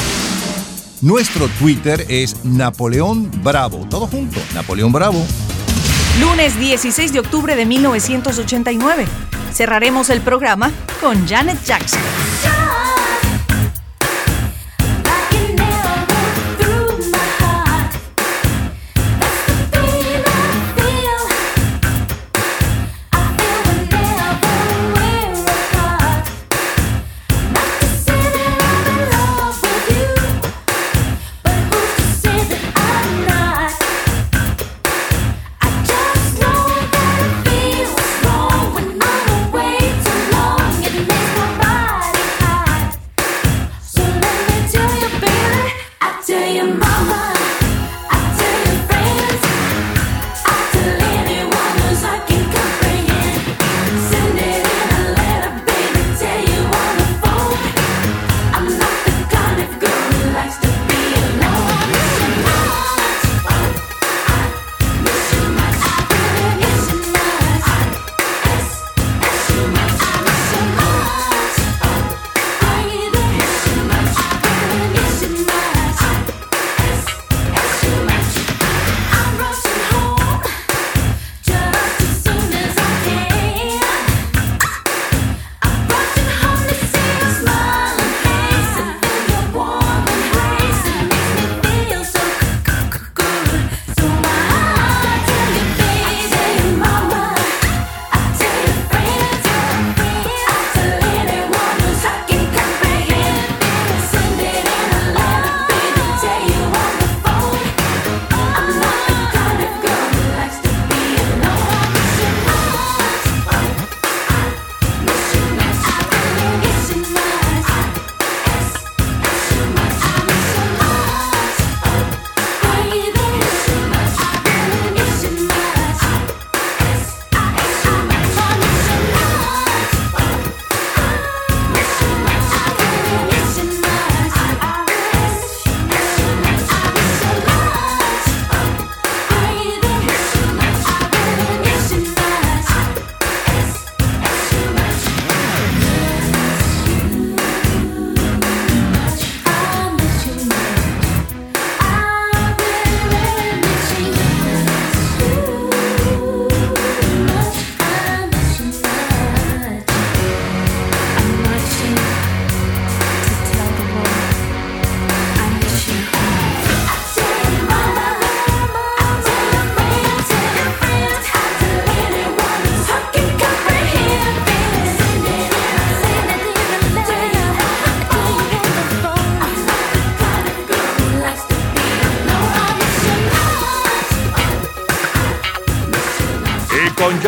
Nuestro Twitter es Napoleón Bravo. Todo junto, Napoleón Bravo. lunes 16 de octubre de 1989. Cerraremos el programa con Janet Jackson.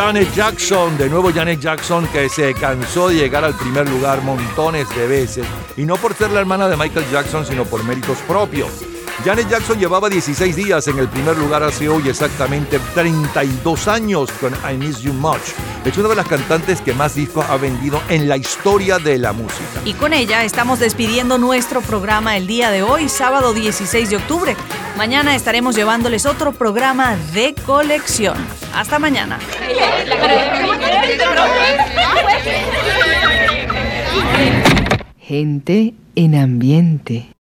Janet Jackson, de nuevo Janet Jackson que se cansó de llegar al primer lugar montones de veces, y no por ser la hermana de Michael Jackson, sino por méritos propios. Janet Jackson llevaba 16 días en el primer lugar hace hoy exactamente 32 años con I Miss You Much. Es una de las cantantes que más discos ha vendido en la historia de la música. Y con ella estamos despidiendo nuestro programa el día de hoy, sábado 16 de octubre. Mañana estaremos llevándoles otro programa de colección. Hasta mañana. Gente en ambiente.